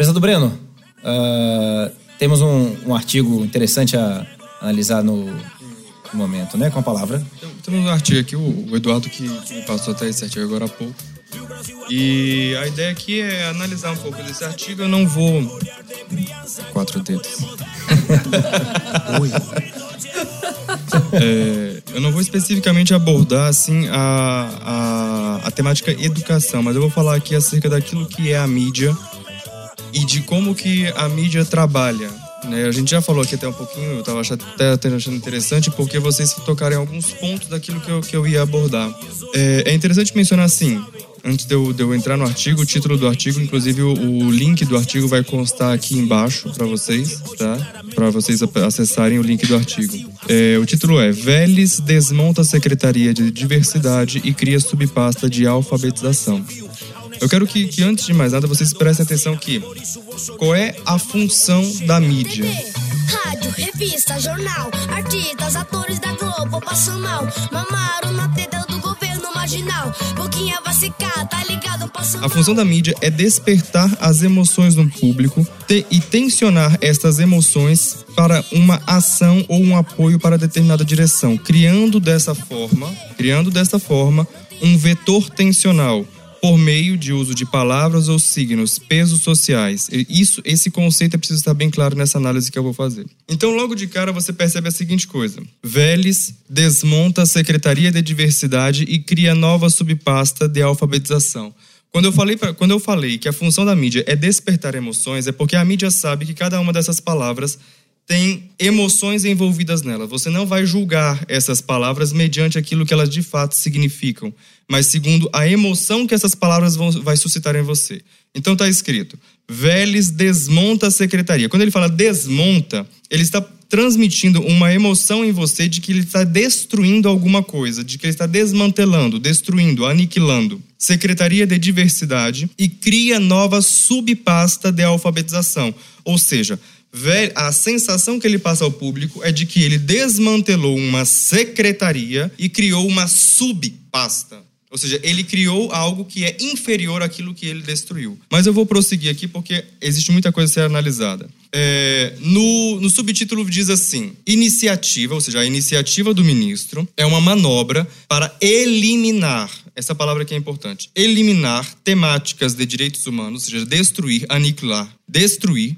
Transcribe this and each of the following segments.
Prezado Breno, uh, temos um, um, artigo interessante a analisar no, no, momento, né? Com a palavra. Temos um artigo aqui, o, Eduardo que, que me passou até esse artigo agora há pouco. E a ideia aqui é analisar um pouco desse artigo. Eu não vou. Quatro dedos. Oi. É, eu não vou especificamente abordar assim a, a, a temática educação, mas eu vou falar aqui acerca daquilo que é a mídia e de como que a mídia trabalha. Né? A gente já falou aqui até um pouquinho, eu estava até achando interessante, porque vocês tocaram em alguns pontos daquilo que eu, que eu ia abordar. É, é interessante mencionar assim, antes de eu, de eu, entrar no artigo, o título do artigo, inclusive o, o link do artigo vai constar aqui embaixo para vocês, tá? Para vocês acessarem o link do artigo. É, o título é Vélez desmonta a Secretaria de Diversidade e cria subpasta de alfabetização. Eu quero que, que, antes de mais nada, vocês prestem atenção que qual é a função da mídia? Rádio, revista, jornal, artistas, atores da Globo passam mal, mamaram na teta do governo marginal, boquinha vai secar, tá ligado, A função da mídia é despertar as emoções no público te, e tensionar estas emoções para uma ação ou um apoio para determinada direção, criando dessa forma, criando dessa forma um vetor tensional por meio de uso de palavras ou signos, pesos sociais. Isso, esse conceito é preciso estar bem claro nessa análise que eu vou fazer. Então, logo de cara, você percebe a seguinte coisa: Vélez desmonta a Secretaria de Diversidade e cria nova subpasta de alfabetização. Quando eu, falei pra, quando eu falei que a função da mídia é despertar emoções, é porque a mídia sabe que cada uma dessas palavras tem emoções envolvidas nela. Você não vai julgar essas palavras mediante aquilo que elas de fato significam, mas segundo a emoção que essas palavras vão vai suscitar em você. Então está escrito: Vélez desmonta a secretaria. Quando ele fala desmonta, ele está transmitindo uma emoção em você de que ele está destruindo alguma coisa, de que ele está desmantelando, destruindo, aniquilando. Secretaria de Diversidade e cria nova subpasta de alfabetização. Ou seja, a sensação que ele passa ao público é de que ele desmantelou uma secretaria e criou uma subpasta. Ou seja, ele criou algo que é inferior àquilo que ele destruiu. Mas eu vou prosseguir aqui porque existe muita coisa a ser analisada. É, no, no subtítulo diz assim: iniciativa, ou seja, a iniciativa do ministro é uma manobra para eliminar, essa palavra aqui é importante, eliminar temáticas de direitos humanos, ou seja, destruir, aniquilar, destruir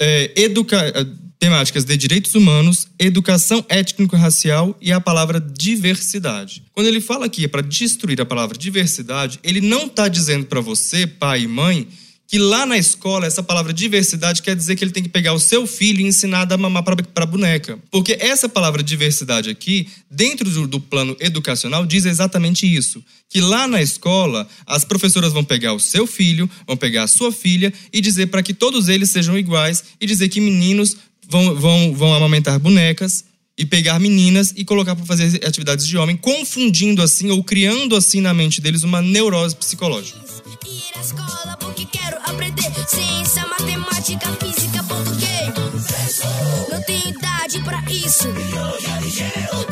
é, educa é, temáticas de direitos humanos, educação étnico-racial e a palavra diversidade. Quando ele fala aqui é para destruir a palavra diversidade, ele não está dizendo para você, pai e mãe, que lá na escola essa palavra diversidade quer dizer que ele tem que pegar o seu filho e ensinar a mamar para boneca. Porque essa palavra diversidade aqui, dentro do, do, plano educacional, diz exatamente isso. Que lá na escola, as professoras vão pegar o seu filho, vão pegar a sua filha e dizer para que todos eles sejam iguais e dizer que meninos vão, vão, vão amamentar bonecas e pegar meninas e colocar para fazer atividades de homem, confundindo assim ou criando assim na mente deles uma neurose psicológica. Ir à escola porque quero aprender ciência, matemática, física, português. Não tenho idade pra isso.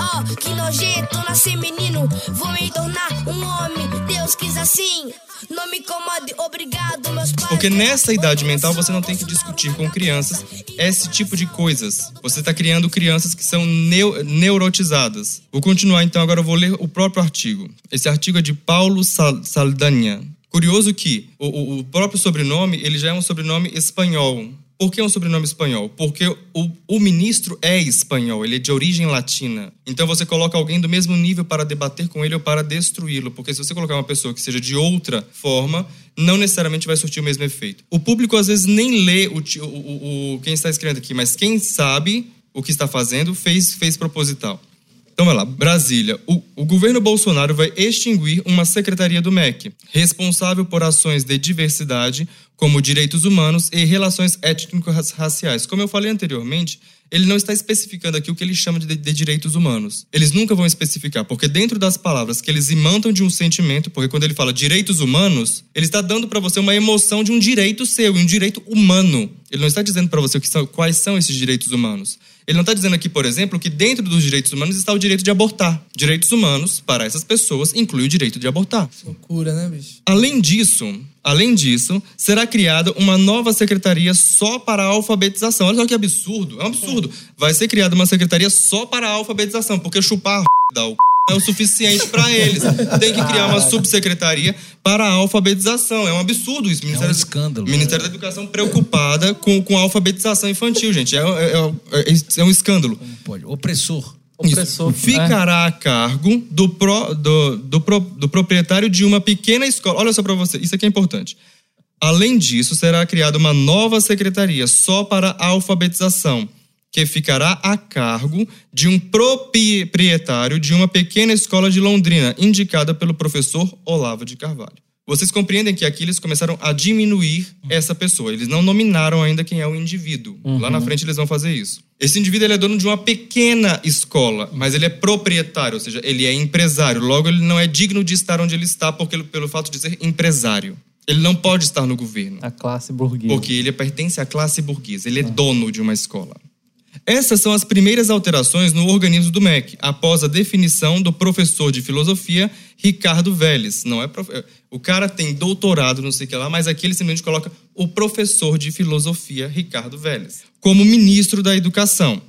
Oh, que nojento nascer menino. Vou me tornar um homem. Deus quis assim. Não me incomode, obrigado, meus pais. Porque nessa idade mental você não tem que discutir com crianças esse tipo de coisas. Você está criando crianças que são neu neurotizadas. Vou continuar então, agora eu vou ler o próprio artigo. Esse artigo é de Paulo Sal Saldanha. Curioso que o, o próprio sobrenome ele já é um sobrenome espanhol. Por que um sobrenome espanhol? Porque o, o, ministro é espanhol, ele é de origem latina. Então você coloca alguém do mesmo nível para debater com ele ou para destruí-lo. Porque se você colocar uma pessoa que seja de outra forma, não necessariamente vai surtir o mesmo efeito. O público às vezes nem lê o, o, o quem está escrevendo aqui, mas quem sabe o que está fazendo fez, fez proposital. Então vai lá, Brasília. O, o, governo Bolsonaro vai extinguir uma secretaria do MEC, responsável por ações de diversidade, como direitos humanos e relações étnico-raciais. Como eu falei anteriormente, ele não está especificando aqui o que ele chama de, de, direitos humanos. Eles nunca vão especificar, porque dentro das palavras que eles imantam de um sentimento, porque quando ele fala direitos humanos, ele está dando para você uma emoção de um direito seu, um direito humano. Ele não está dizendo para você são, quais são esses direitos humanos. Ele não está dizendo aqui, por exemplo, que dentro dos direitos humanos está o direito de abortar. Direitos humanos, para essas pessoas, inclui o direito de abortar. Loucura, né, bicho? Além disso, Além disso, será criada uma nova secretaria só para a alfabetização. Olha só que absurdo. É um absurdo. Vai ser criada uma secretaria só para a alfabetização, porque chupar da o é o suficiente para eles. Tem que criar uma subsecretaria para a alfabetização. É um absurdo isso. É um escândalo. O Ministério da Educação preocupada com, com a alfabetização infantil, gente. É, é, é, é um escândalo. Como pode? Opressor. Opressor. Ficará a cargo do, pro, do, do, pro, do proprietário de uma pequena escola. Olha só para você, isso aqui é importante. Além disso, será criada uma nova secretaria só para a alfabetização que ficará a cargo de um proprietário de uma pequena escola de Londrina, indicada pelo professor Olavo de Carvalho. Vocês compreendem que aqui eles começaram a diminuir essa pessoa. Eles não nominaram ainda quem é o indivíduo. Uhum. Lá na frente eles vão fazer isso. Esse indivíduo é dono de uma pequena escola, mas ele é proprietário, ou seja, ele é empresário. Logo, ele não é digno de estar onde ele está porque, pelo fato de ser empresário. Ele não pode estar no governo. A classe burguesa. Porque ele pertence à classe burguesa. Ele é dono de uma escola. Essas são as primeiras alterações no organismo do MEC, após a definição do professor de filosofia Ricardo Vélez. Não é prof... O cara tem doutorado, não sei o que lá, mas aqui ele simplesmente coloca o professor de filosofia Ricardo Vélez como ministro da Educação.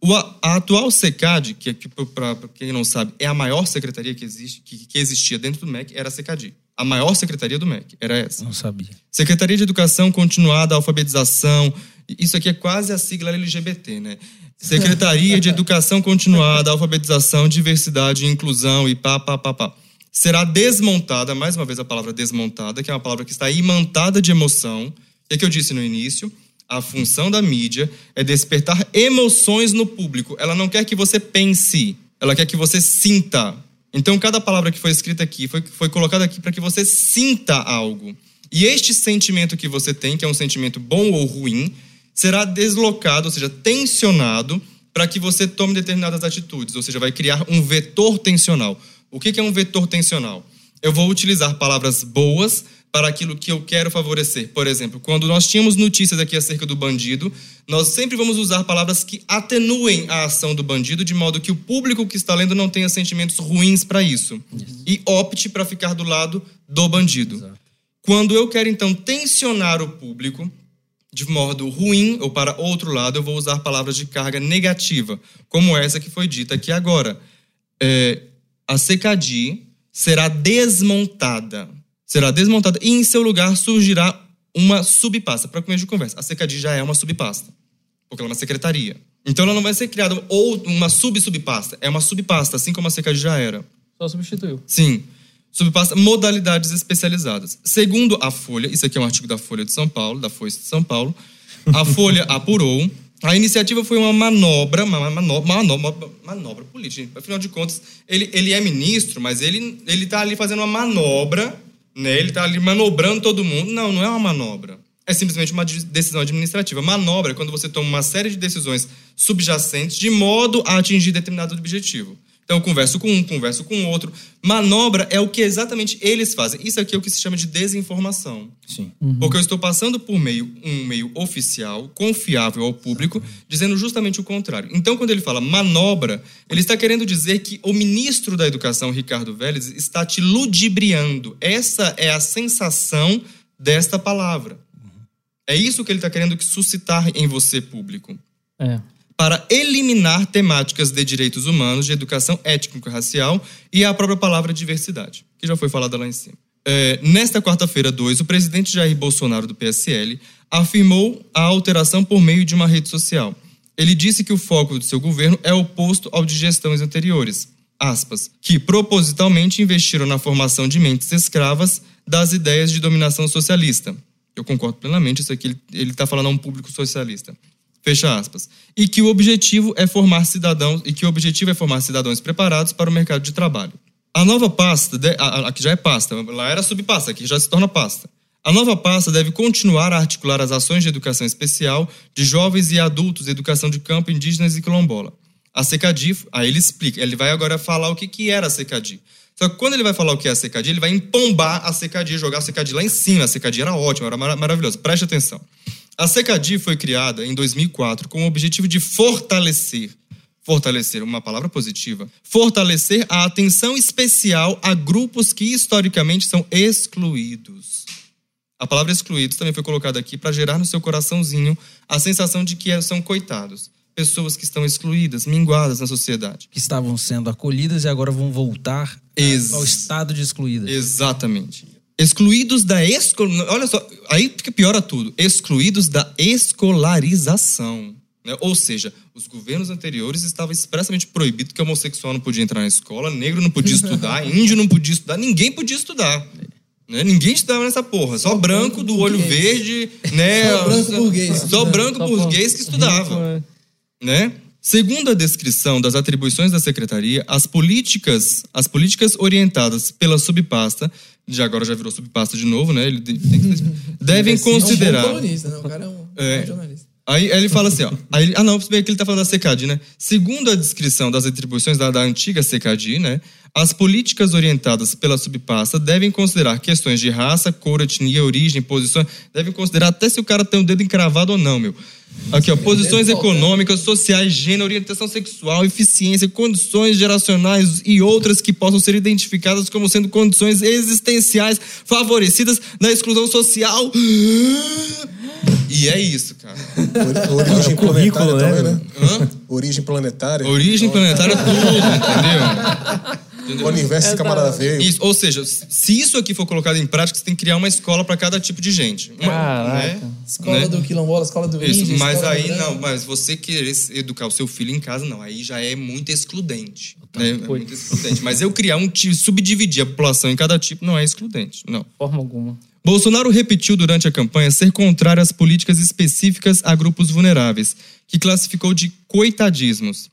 O, a, atual SECAD, que, que para quem não sabe, é a maior secretaria que, existe, que, que existia dentro do MEC, era a SECAD. A maior secretaria do MEC era essa. Não sabia. Secretaria de Educação Continuada, Alfabetização, isso aqui é quase a sigla LGBT, né? Secretaria de Educação Continuada, Alfabetização, Diversidade e Inclusão e pá, pá, pá, pá. Será desmontada, mais uma vez a palavra desmontada, que é uma palavra que está imantada de emoção. É que eu disse no início, a função da mídia é despertar emoções no público. Ela não quer que você pense, ela quer que você sinta. Então, cada palavra que foi escrita aqui foi, foi colocada aqui para que você sinta algo. E este sentimento que você tem, que é um sentimento bom ou ruim, será deslocado, ou seja, tensionado, para que você tome determinadas atitudes, ou seja, vai criar um vetor tensional. O que é um vetor tensional? Eu vou utilizar palavras boas para aquilo que eu quero favorecer. Por exemplo, quando nós tínhamos notícias aqui acerca do bandido, nós sempre vamos usar palavras que atenuem a ação do bandido, de modo que o público que está lendo não tenha sentimentos ruins para isso. E opte para ficar do lado do bandido. Exato. Quando eu quero, então, tensionar o público, de modo ruim ou para outro lado, eu vou usar palavras de carga negativa, como essa que foi dita aqui agora. É, a secadi será desmontada. Será desmontada e em seu lugar surgirá uma subpasta. Para começo de conversa, a secadi já é uma subpasta, porque ela é uma secretaria. Então ela não vai ser criada ou uma sub-subpasta, é uma subpasta, assim como a secadi já era. Só substituiu. Sim subpassa modalidades especializadas. Segundo a Folha, isso aqui é um artigo da Folha de São Paulo, da Foice de São Paulo, a Folha apurou. A iniciativa foi uma manobra, uma manobra, manobra, manobra política. Afinal de contas, ele, ele é ministro, mas ele está ali fazendo uma manobra, né? Ele está ali manobrando todo mundo. Não, não é uma manobra. É simplesmente uma decisão administrativa. Manobra é quando você toma uma série de decisões subjacentes de modo a atingir determinado objetivo. Então, eu converso com um, converso com outro. Manobra é o que exatamente eles fazem. Isso aqui é o que se chama de desinformação. Sim. Uhum. Porque eu estou passando por meio um meio oficial, confiável ao público, dizendo justamente o contrário. Então, quando ele fala manobra, ele está querendo dizer que o ministro da Educação, Ricardo Vélez, está te ludibriando. Essa é a sensação desta palavra. É isso que ele está querendo suscitar em você, público. É para eliminar temáticas de direitos humanos, de educação étnico-racial e a própria palavra diversidade, que já foi falada lá em cima. É, nesta quarta-feira, 2, o presidente Jair Bolsonaro, do PSL, afirmou a alteração por meio de uma rede social. Ele disse que o foco do seu governo é oposto ao de gestões anteriores, aspas, que propositalmente investiram na formação de mentes escravas das ideias de dominação socialista. Eu concordo plenamente, isso aqui ele está falando a um público socialista. Fecha aspas. E que o objetivo é formar cidadãos e que o objetivo é formar cidadãos preparados para o mercado de trabalho. A nova pasta, aqui já é pasta, lá era subpasta, aqui já se torna pasta. A nova pasta deve continuar a articular as ações de educação especial de jovens e adultos, educação de campo, indígenas e quilombola. A Secadi, aí ele explica, ele vai agora falar o que, que era a Secadi. Só que quando ele vai falar o que é a Secadi, ele vai empombar a Secadi, jogar a Secadi lá em cima. A Secadi era ótima, era maravilhosa. Preste atenção. A Secadi foi criada em 2004 com o objetivo de fortalecer fortalecer, uma palavra positiva, fortalecer a atenção especial a grupos que historicamente são excluídos. A palavra excluídos também foi colocada aqui para gerar no seu coraçãozinho a sensação de que são coitados. Pessoas que estão excluídas, minguadas na sociedade. Que estavam sendo acolhidas e agora vão voltar Ex ao estado de excluídas. Exatamente. Excluídos da escola. Olha só, aí que piora tudo. Excluídos da escolarização. Né? Ou seja, os governos anteriores estavam expressamente proibidos que homossexual não podia entrar na escola, negro não podia estudar, índio não podia estudar, ninguém podia estudar. Né? Ninguém estudava nessa porra. Só, só branco do olho burguês. verde, né? Só branco burguês. Só branco burguês que estudava. Né? Segundo a descrição das atribuições da secretaria, as políticas, as políticas orientadas pela subpasta, já agora já virou subpasta de novo, né? Ele devem considerar. Um colunista, né? O cara é um, é, jornalista. Aí, aí, ele fala assim, ó. Aí, ah, não, bem que ele tá falando da CECAD, né? Segundo a descrição das atribuições da, da antiga CECAD, né? As políticas orientadas pela subpasta devem considerar questões de raça, cor, etnia, origem, posições. Devem considerar até se o cara tem o um dedo encravado ou não, meu. Aqui, ó, posições econômicas, sociais, gênero, orientação sexual, eficiência, condições geracionais e outras que possam ser identificadas como sendo condições existenciais favorecidas na exclusão social. E é isso, cara. Origem planetária né? também, né? Hã? Origem planetária. Origem planetária tudo, entendeu? O universo é, camarada veio. Isso, ou seja, se isso aqui for colocado em prática, você tem que criar uma escola para cada tipo de gente. Uma, né? Escola né? do quilombola, escola do isso, índio, Mas aí não, mas você querer educar o seu filho em casa, não. Aí já é muito excludente. Né? É muito excludente. Mas eu criar um tipo, subdividir a população em cada tipo, não é excludente. Não. Forma alguma. Bolsonaro repetiu durante a campanha ser contrário às políticas específicas a grupos vulneráveis, que classificou de coitadismos.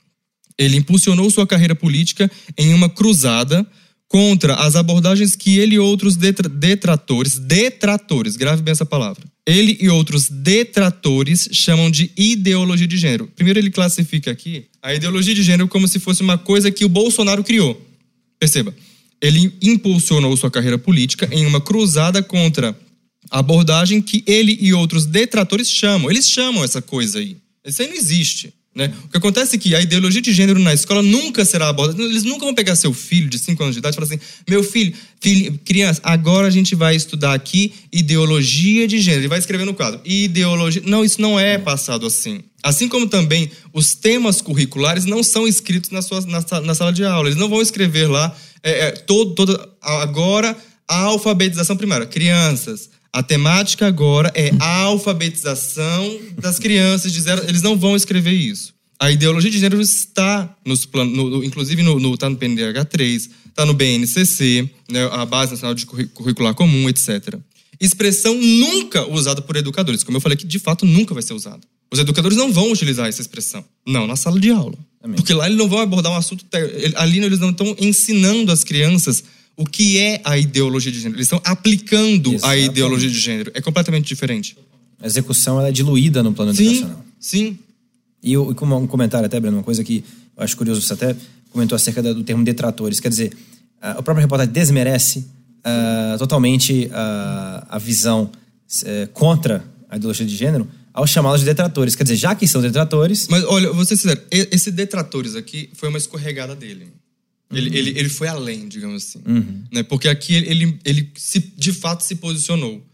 Ele impulsionou sua carreira política em uma cruzada contra as abordagens que ele e outros detratores, detratores, grave bem essa palavra, ele e outros detratores chamam de ideologia de gênero. Primeiro ele classifica aqui a ideologia de gênero como se fosse uma coisa que o Bolsonaro criou. Perceba, ele impulsionou sua carreira política em uma cruzada contra a abordagem que ele e outros detratores chamam. Eles chamam essa coisa aí. Isso aí não existe. Né? O que acontece é que a ideologia de gênero na escola nunca será abordada. Eles nunca vão pegar seu filho de 5 anos de idade e falar assim: meu filho, filho, criança, agora a gente vai estudar aqui ideologia de gênero. Ele vai escrever no quadro: ideologia. Não, isso não é passado assim. Assim como também os temas curriculares não são escritos na, sua, na, na sala de aula. Eles não vão escrever lá é, é, todo, todo, agora a alfabetização primária. Crianças, a temática agora é a alfabetização das crianças de zero. Eles não vão escrever isso. A ideologia de gênero está nos planos, no, inclusive no, no, tá no PNDH 3, está no BNCC, né, a Base Nacional de Curricular Comum, etc. Expressão nunca usada por educadores. Como eu falei que de fato nunca vai ser usada. Os educadores não vão utilizar essa expressão. Não, na sala de aula. Porque lá eles não vão abordar um assunto. Ali eles não estão ensinando as crianças o que é a ideologia de gênero. Eles estão aplicando Exatamente. a ideologia de gênero. É completamente diferente. A execução ela é diluída no plano sim, educacional. Sim. E, eu, e um comentário até, Breno, uma coisa que eu acho curioso, você até comentou acerca do termo detratores. Quer dizer, a, a própria reportagem desmerece uh, totalmente uh, a visão uh, contra a ideologia de gênero ao chamá-los de detratores. Quer dizer, já que são detratores. Mas olha, vou ser sincero, esse detratores aqui foi uma escorregada dele. Ele, uhum. ele, ele foi além, digamos assim. Uhum. Né? Porque aqui ele, ele, ele se, de fato se posicionou.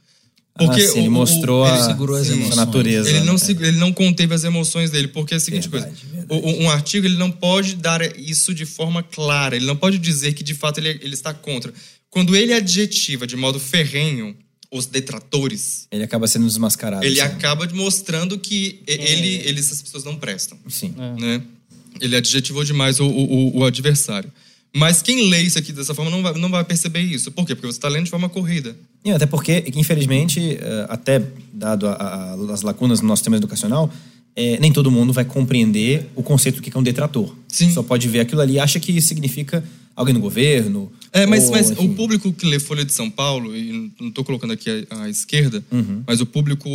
Porque ah, sim, ele mostrou o, a, ele sim, a, natureza. Ele não, né? se, ele não conteve as emoções dele, porque é a seguinte verdade, coisa: verdade. um artigo ele não pode dar isso de forma clara, ele não pode dizer que de fato ele, ele está contra. Quando ele adjetiva de modo ferrenho os detratores. Ele acaba sendo desmascarado. Ele assim. acaba mostrando que é. ele, ele, essas pessoas não prestam. Sim. É. Né? Ele adjetivou demais o, o, o adversário. Mas quem lê isso aqui dessa forma não vai, não vai perceber isso. Por quê? Porque você está lendo de forma corrida. E até porque, infelizmente, eh, até dado a, a, as lacunas no nosso sistema educacional, é, nem todo mundo vai compreender o conceito do que é um detrator. Sim. Só pode ver aquilo ali e acha que significa alguém no governo. É, mas, ou, mas o público que lê Folha de São Paulo, e não estou colocando aqui à esquerda, uhum. mas o público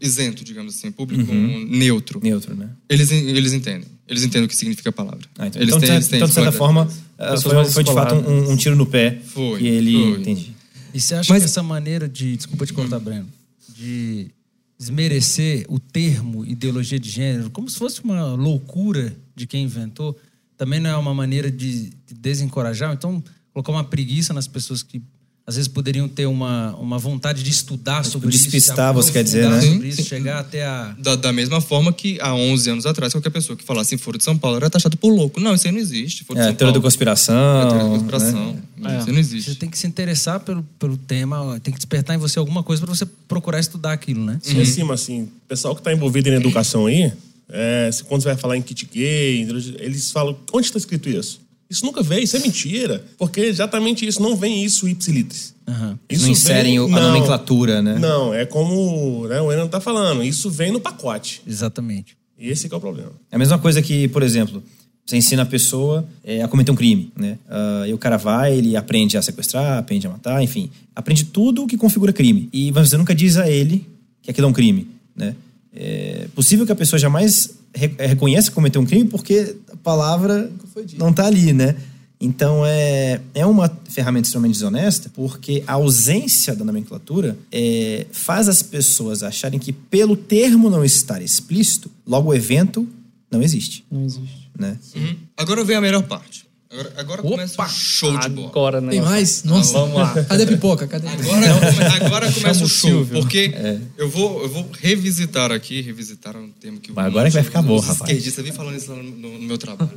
isento, digamos assim, público uhum. neutro. Neutro, né? Eles, eles entendem. Eles entendem o que significa a palavra. Ah, então, eles então, têm, eles têm então, de certa forma, eh, foi, foi de fato um, um, tiro no pé. Foi. E ele. Foi. Entendi. E você acha mas... que essa maneira de. Desculpa te cortar, hum. Breno. De desmerecer o termo ideologia de gênero, como se fosse uma loucura de quem inventou, também não é uma maneira de, de desencorajar? Então, colocar uma preguiça nas pessoas que às vezes poderiam ter uma, uma vontade de estudar sobre despistar, isso. Despistar, você quer dizer, né? Sobre isso, chegar até a... Da, da, mesma forma que há 11 anos atrás, qualquer pessoa que falasse em Foro de São Paulo era taxado por louco. Não, isso aí não existe. Foro é, teoria da conspiração. É, teoria da conspiração. Né? Isso aí não existe. Você tem que se interessar pelo, pelo tema, tem que despertar em você alguma coisa para você procurar estudar aquilo, né? Sim, uhum. acima, assim, pessoal que está envolvido em educação aí, é, quando você vai falar em kit gay, eles falam, onde está escrito isso? Isso nunca veio, isso é mentira. Porque exatamente isso, não vem isso ipsilitris. Uhum. Isso não inserem vem, a não, nomenclatura, né? Não, é como né, o Enan está falando, isso vem no pacote. Exatamente. E esse é o problema. É a mesma coisa que, por exemplo, você ensina a pessoa é, a cometer um crime, né? Uh, e o cara vai, ele aprende a sequestrar, aprende a matar, enfim. Aprende tudo o que configura crime. E você nunca diz a ele que aquilo é um crime, né? É possível que a pessoa jamais reconheça que cometeu um crime porque a palavra não está ali, né? Então é, é uma ferramenta extremamente desonesta porque a ausência da nomenclatura é, faz as pessoas acharem que pelo termo não estar explícito, logo o evento não existe. Não existe. Né? Uhum. Agora vem a melhor parte. Agora, agora começa o show de bola. Agora, né? Tem mais? Nossa. Ah, vamos lá. Cadê a pipoca? Cadê a pipoca? Agora, agora começa o show. Porque é. eu, vou, eu vou revisitar aqui, revisitar um termo que... Mas agora que vai ficar bom, rapaz. Esquerdista, vem falando isso no, no, meu trabalho.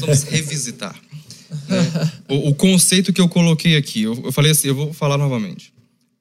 Vamos revisitar. É, o, o, conceito que eu coloquei aqui, eu, eu falei assim, eu vou falar novamente.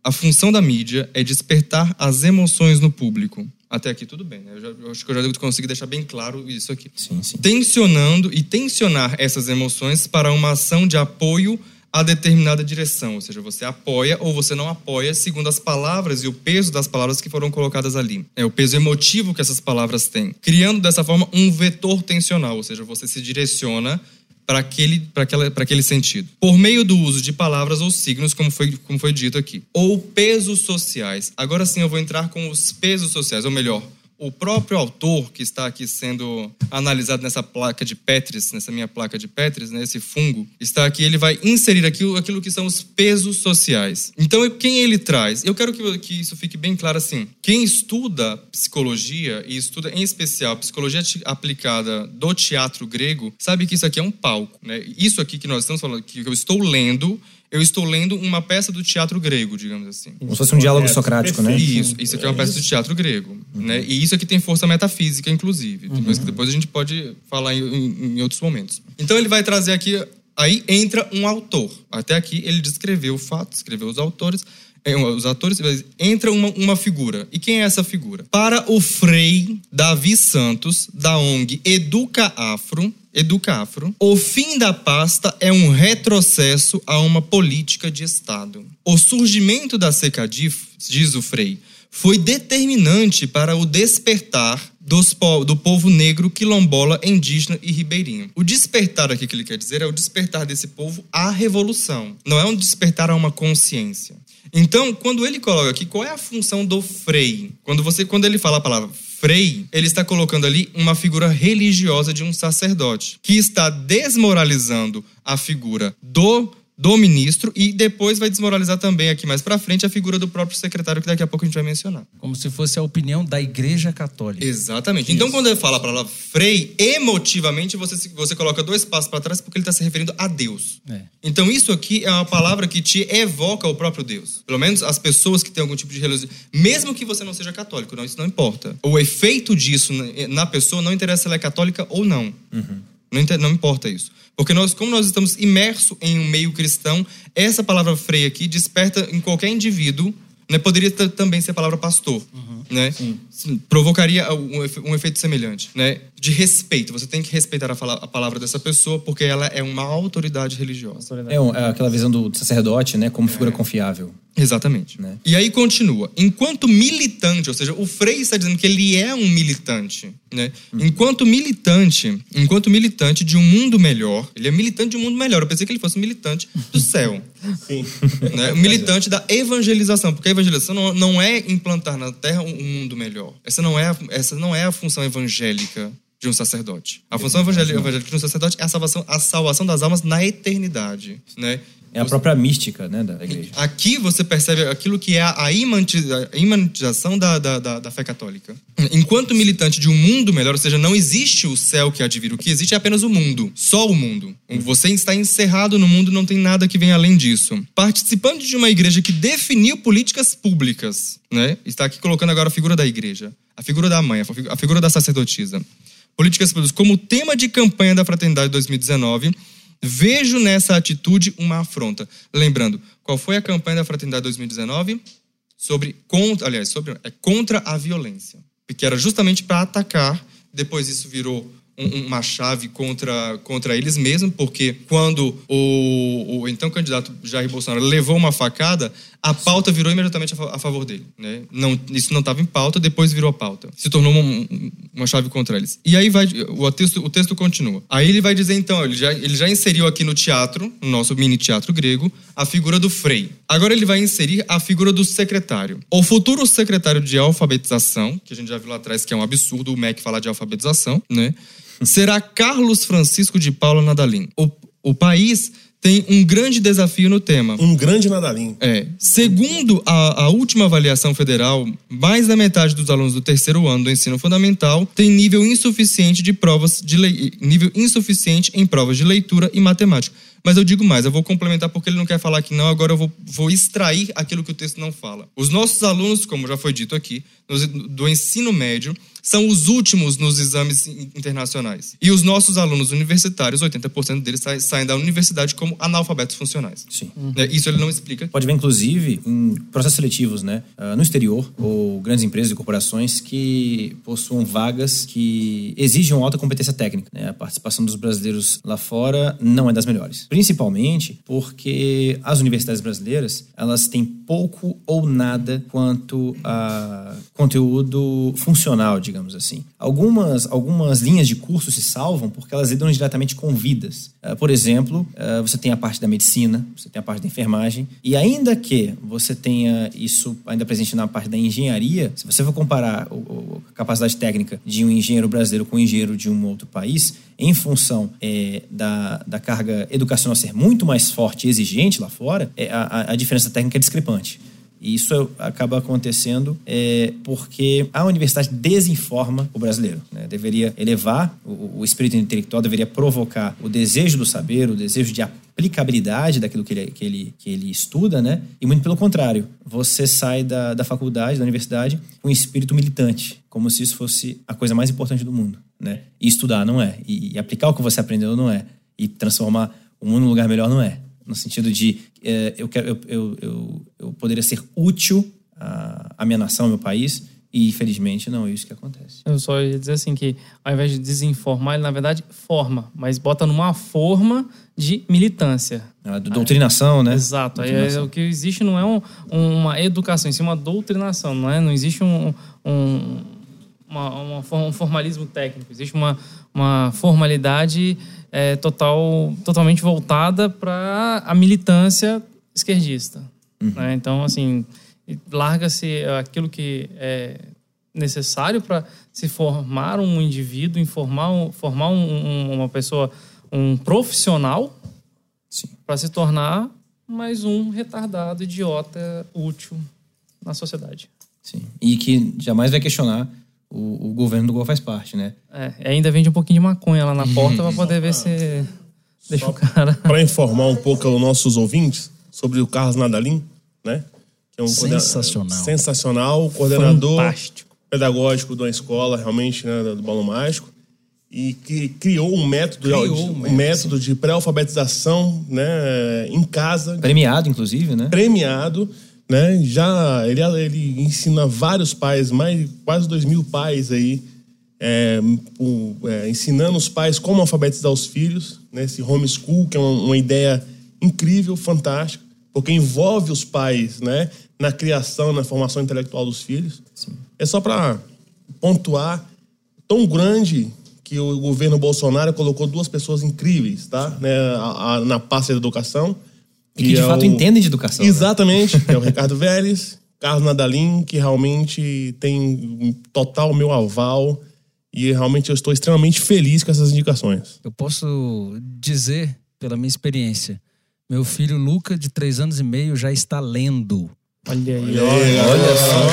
A função da mídia é despertar as emoções no público até aqui tudo bem, né? Eu, já, eu acho que eu já consegui deixar bem claro isso aqui. Sim, sim. Tensionando e tensionar essas emoções para uma ação de apoio a determinada direção, ou seja, você apoia ou você não apoia segundo as palavras e o peso das palavras que foram colocadas ali. É o peso emotivo que essas palavras têm, criando dessa forma um vetor tensional, ou seja, você se direciona para aquele, para aquela, para aquele sentido. Por meio do uso de palavras ou signos, como foi, como foi dito aqui. Ou pesos sociais. Agora sim eu vou entrar com os pesos sociais, ou melhor, o próprio autor que está aqui sendo analisado nessa placa de Petris, nessa minha placa de Petris, né, esse fungo, está aqui, ele vai inserir aquilo, aquilo que são os pesos sociais. Então, quem ele traz? Eu quero que, que isso fique bem claro assim. Quem estuda psicologia, e estuda em especial psicologia aplicada do teatro grego, sabe que isso aqui é um palco. Né? Isso aqui que nós estamos falando, que eu estou lendo, eu estou lendo uma peça do teatro grego, digamos assim. Como se fosse um diálogo socrático, né? Isso, isso aqui é uma peça do teatro grego. Uhum. Né? E isso aqui tem força metafísica, inclusive. Uhum. Depois, depois a gente pode falar em, em, em outros momentos. Então ele vai trazer aqui Aí entra um autor. Até aqui ele descreveu o fato, descreveu os autores, é, os atores, entra uma, uma figura. E quem é essa figura? Para o Frei Davi Santos, da ONG Educa Afro, Educa Afro, o fim da pasta é um retrocesso a uma política de Estado. O surgimento da Secadif, diz o Frei, foi determinante para o despertar dos, do povo negro, quilombola, indígena e ribeirinho. O despertar aqui que ele quer dizer é o despertar desse povo à revolução. Não é um despertar a uma consciência. Então, quando ele coloca aqui, qual é a função do frei? Quando você, quando ele fala a palavra frei, ele está colocando ali uma figura religiosa de um sacerdote, que está desmoralizando a figura do do ministro e depois vai desmoralizar também aqui mais para frente a figura do próprio secretário que daqui a pouco a gente vai mencionar. Como se fosse a opinião da Igreja Católica. Exatamente. Então, Isso. Então quando ele fala a palavra frei, emotivamente você você coloca dois passos para trás porque ele está se referindo a Deus. É. Então isso aqui é uma palavra que te evoca o próprio Deus. Pelo menos as pessoas que têm algum tipo de religião, mesmo que você não seja católico, não isso não importa. O efeito disso na pessoa não interessa se ela é católica ou não. Uhum. Não, não importa isso. Porque nós, como nós estamos imersos em um meio cristão, essa palavra freia aqui desperta em qualquer indivíduo, né, poderia também ser a palavra pastor, uhum, né? Sim. Provocaria um, um, efeito semelhante, né? De respeito. Você tem que respeitar a, fala, a, palavra dessa pessoa porque ela é uma autoridade religiosa. É, é aquela visão do sacerdote, né, como figura é. confiável. Exatamente. Né? E aí continua. Enquanto militante, ou seja, o Frei está dizendo que ele é um militante. Né? Hum. Enquanto militante, enquanto militante de um mundo melhor, ele é militante de um mundo melhor. Eu pensei que ele fosse militante do céu. Sim. Né? Militante da evangelização, porque a evangelização não, não é implantar na terra um mundo melhor. Essa não é a, essa não é a função evangélica de um sacerdote. A função evangélica, evangélica de um sacerdote é a salvação, a salvação das almas na eternidade, né? É a própria mística né, da igreja. Aqui você percebe aquilo que é a imanentização da, da, da, da, fé católica. Enquanto militante de um mundo melhor, ou seja, não existe o céu que há o que existe é apenas o mundo, só o mundo. Você está encerrado no mundo, não tem nada que venha além disso. Participando de uma igreja que definiu políticas públicas, né? está aqui colocando agora a figura da igreja, a figura da mãe, a figura da sacerdotisa. Políticas públicas como tema de campanha da Fraternidade 2019 Vejo nessa atitude uma afronta. Lembrando, qual foi a campanha da Fraternidade 2019? Sobre, contra, aliás, sobre, é contra a violência. Que era justamente para atacar, depois isso virou uma chave contra, contra eles mesmos, porque quando o, o então candidato Jair Bolsonaro levou uma facada, a pauta virou imediatamente a favor dele. Né? Não, isso não estava em pauta, depois virou pauta. Se tornou uma, uma chave contra eles. E aí vai, o texto, o texto continua. Aí ele vai dizer, então, ele já, ele já inseriu aqui no teatro, no nosso mini teatro grego, a figura do Frei. Agora ele vai inserir a figura do secretário. O futuro secretário de alfabetização, que a gente já viu lá atrás que é um absurdo o MEC falar de alfabetização, né? será Carlos Francisco de Paula Nadalim. O, o país tem um grande desafio no tema. Um grande nadalim. É. Segundo a, a, última avaliação federal, mais da metade dos alunos do terceiro ano do ensino fundamental tem nível insuficiente de provas de nível insuficiente em provas de leitura e matemática. Mas eu digo mais, eu vou complementar porque ele não quer falar que não, agora eu vou, vou extrair aquilo que o texto não fala. Os nossos alunos, como já foi dito aqui, do ensino médio, são os últimos nos exames internacionais. E os nossos alunos universitários, 80% deles saem da universidade como analfabetos funcionais. Sim. É, isso ele não explica. Pode ver, inclusive, em processos seletivos, né? Ah, no exterior, ou grandes empresas e corporações que possuam vagas que exigem alta competência técnica. Né? A participação dos brasileiros lá fora não é das melhores. Principalmente porque as universidades brasileiras, elas têm pouco ou nada quanto a conteúdo funcional, digamos assim. Algumas, algumas linhas de curso se salvam porque elas lidam diretamente com vidas. Uh, por exemplo, uh, você tem a parte da medicina, você tem a parte da enfermagem, e ainda que você tenha isso ainda presente na parte da engenharia, se você for comparar a capacidade técnica de um engenheiro brasileiro com um engenheiro de um outro país, em função é, da, da carga educacional ser muito mais forte e exigente lá fora, é, a, a diferença técnica é discrepante. E isso acaba acontecendo é, porque a universidade desinforma o brasileiro. Né? Deveria elevar o, o, espírito intelectual, deveria provocar o desejo do saber, o desejo de aplicabilidade daquilo que ele, que ele, que ele estuda, né? E muito pelo contrário, você sai da, da faculdade, da universidade, com um espírito militante, como se isso fosse a coisa mais importante do mundo, né? E estudar não é, e, e aplicar o que você aprendeu não é, e transformar o mundo num lugar melhor não é no sentido de é, eu, quero, eu, eu, eu, eu, poderia ser útil à, à minha nação, ao meu país, e infelizmente não é isso que acontece. Eu só ia dizer assim que ao invés de desinformar, ele na verdade forma, mas bota numa forma de militância. A doutrinação, né? Exato. Doutrinação. Aí, o que existe não é um, uma educação, em uma doutrinação, não é? Não existe um, um, uma, uma, um formalismo técnico, existe uma, uma formalidade é, total, totalmente voltada para a militância esquerdista. Uhum. Né? Então, assim, larga-se aquilo que é necessário para se formar um indivíduo, informar, formar um, um, uma pessoa, um profissional, para se tornar mais um retardado, idiota, útil na sociedade. Sim. E que jamais vai questionar o, o governo do Gol faz parte, né? É, ainda vende um pouquinho de maconha lá na porta para poder ver se deixa o cara. Para informar um pouco aos nossos ouvintes sobre o Carlos Nadalim, né? Que é um sensacional. Sensacional, coordenador Fantástico. pedagógico de uma escola, realmente, né, do Balão Mágico. E que criou um método, criou de, um método de pré-alfabetização né, em casa. Premiado, inclusive, né? Premiado né? Já ele, ele ensina vários pais, mais quase dois mil pais aí, é, um, é, ensinando os pais como alfabetizar os filhos, né? Esse homeschool que é uma, uma ideia incrível, fantástica, porque envolve os pais, né? Na criação, na formação intelectual dos filhos. Sim. É só para pontuar tão grande que o governo Bolsonaro colocou duas pessoas incríveis, tá? Né, a, a, na pasta da educação e que, que de é fato o... entendem de educação. Né? Exatamente, né? que é o Ricardo Vélez, Carlos Nadalim, que realmente tem total meu aval e realmente eu estou extremamente feliz com essas indicações. Eu posso dizer, pela minha experiência, Meu filho Luca, de três anos e meio, já está lendo. Olha aí. Olha só.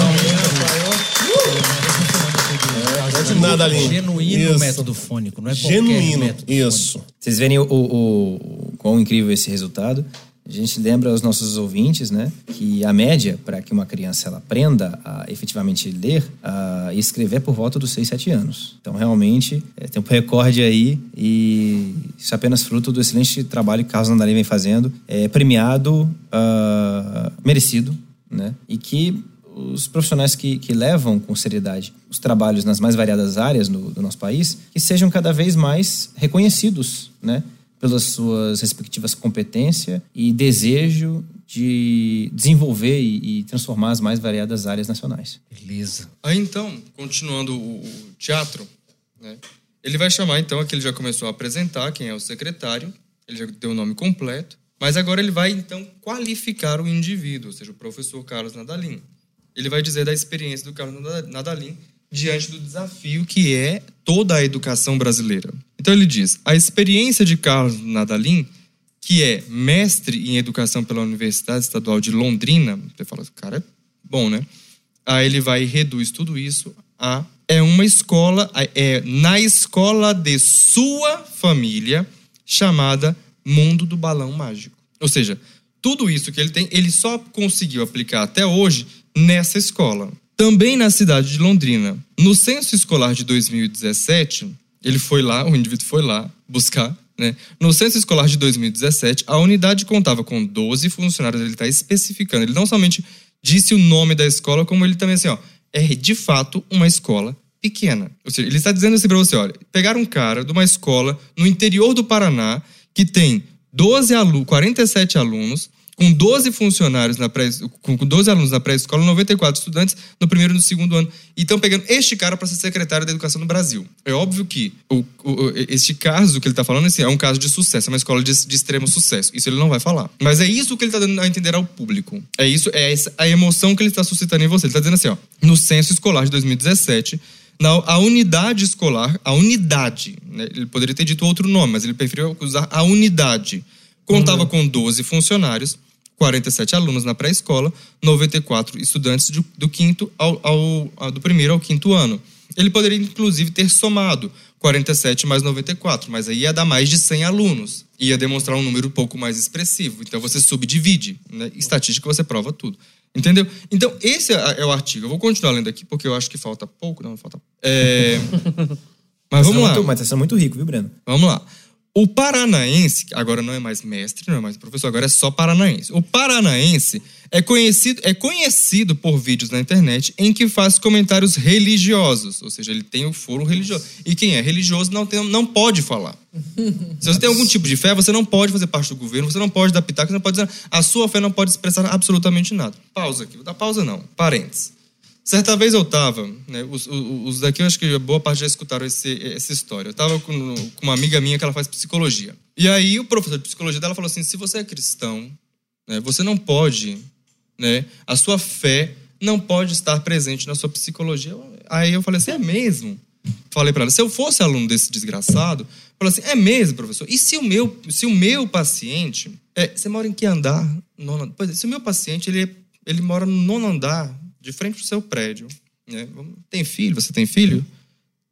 Nada ali. Genuíno Isso. método fônico, não é qualquer Genuíno. método Isso. Vocês verem o, o, o quão incrível esse resultado. A gente lembra aos nossos ouvintes, né, que a média para que uma criança ela aprenda a efetivamente ler e escrever é por volta dos 6, 7 anos. Então, realmente, é, tem um recorde aí e isso é apenas fruto do excelente trabalho que Carlos Nandarim vem fazendo, é premiado, ah, merecido, né, e que os profissionais que, que levam com seriedade os trabalhos nas mais variadas áreas do, do nosso país, que sejam cada vez mais reconhecidos, né? Pelas suas respectivas competências e desejo de desenvolver e, transformar as mais variadas áreas nacionais. Beleza. Aí então, continuando o, teatro, né, ele vai chamar então aquele já começou a apresentar quem é o secretário, ele já deu o nome completo, mas agora ele vai então qualificar o indivíduo, ou seja, o professor Carlos Nadalim. Ele vai dizer da experiência do Carlos Nada- Nadalim diante do desafio que é toda a educação brasileira. Então ele diz: a experiência de Carlos Nadalim, que é mestre em educação pela Universidade Estadual de Londrina, você fala, cara, é bom, né? Aí ele vai e reduz tudo isso a é uma escola, é na escola de sua família chamada Mundo do Balão Mágico. Ou seja, tudo isso que ele tem, ele só conseguiu aplicar até hoje nessa escola. Também na cidade de Londrina. No censo escolar de 2017, ele foi lá, o indivíduo foi lá buscar, né? No censo escolar de 2017, a unidade contava com 12 funcionários, ele está especificando. Ele não somente disse o nome da escola, como ele também assim, ó, é de fato uma escola pequena. Ou seja, ele está dizendo assim para você, olha, pegaram um cara de uma escola no interior do Paraná que tem 12 alunos, 47 alunos, com 12 funcionários na pré, com com 12 alunos na pré-escola, 94 estudantes no primeiro e no segundo ano. E estão pegando este cara para ser secretário da Educação no Brasil. É óbvio que o, o- este caso que ele está falando assim, é um caso de sucesso, é uma escola de, de extremo sucesso. Isso ele não vai falar. Mas é isso que ele está dando a entender ao público. É isso, é essa a emoção que ele está suscitando em você. Ele está dizendo assim, ó, no censo escolar de 2017, na, a unidade escolar, a unidade, né, ele poderia ter dito outro nome, mas ele preferiu usar a unidade. Contava com 12 funcionários, 47 alunos na pré-escola, 94 estudantes do, do quinto ao, ao- do primeiro ao quinto ano. Ele poderia, inclusive, ter somado 47 mais 94, mas aí ia dar mais de 100 alunos. Ia demonstrar um número um pouco mais expressivo. Então você subdivide. Né? Estatística você prova tudo. Entendeu? Então, esse é é o artigo. Eu vou continuar lendo aqui, porque eu acho que falta pouco. Não, falta. É... Mas vamos Tá lá. Muito, mas tá sendo muito rico, viu, Breno? Vamos lá. O paranaense, agora não é mais mestre, não é mais professor, agora é só paranaense. O paranaense é conhecido, é conhecido por vídeos na internet em que faz comentários religiosos, ou seja, ele tem o foro religioso. E quem é religioso não, tem, não pode falar. Se você tem algum tipo de fé, você não pode fazer parte do governo, você não pode dar pitaco, você não pode dizer, a sua fé não pode expressar absolutamente nada. Pausa aqui, vou dar pausa não, parênteses. Certa vez eu tava, né, os, os- daqui eu acho que boa parte já escutaram esse- essa história. Eu tava com, com uma amiga minha que ela faz psicologia. E aí o professor de psicologia dela falou assim: se você é cristão, né, você não pode, né, a sua fé não pode estar presente na sua psicologia. Aí eu falei assim: é mesmo? Falei para ela: se eu fosse aluno desse desgraçado, falei assim: é mesmo, professor? E se o meu, se o meu paciente. é, você mora em que andar? Nono, pois é, se o meu paciente ele, ele mora no nono andar, de frente pro seu prédio. Né? Tem filho? Você tem filho?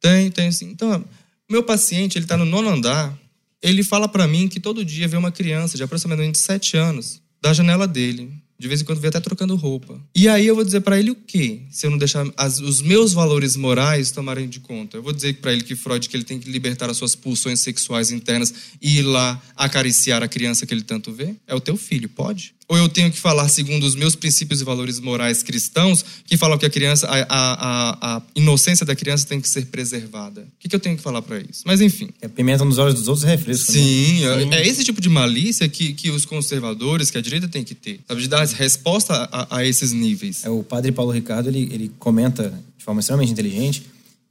Tem, tem sim. Então, meu paciente, ele tá no nono andar, ele fala para mim que todo dia vê uma criança de aproximadamente 7 anos da janela dele. De vez em quando vê até trocando roupa. E aí eu vou dizer para ele o quê? Se eu não deixar as- os meus valores morais tomarem de conta. Eu vou dizer para ele que Freud que ele tem que libertar as suas pulsões sexuais internas e ir lá acariciar a criança que ele tanto vê? É o teu filho, pode? Ou eu tenho que falar segundo os meus princípios e valores morais cristãos, que falam que a criança, a, a, a- inocência da criança tem que ser preservada? O que, que eu tenho que falar para isso? Mas enfim. É pimenta nos olhos dos outros e refresco. né? Sim, é- é esse tipo de malícia que, que os conservadores, que a direita tem que ter. Sabe, de dar resposta a, a esses níveis. É, o padre Paulo Ricardo, ele, ele comenta de forma extremamente inteligente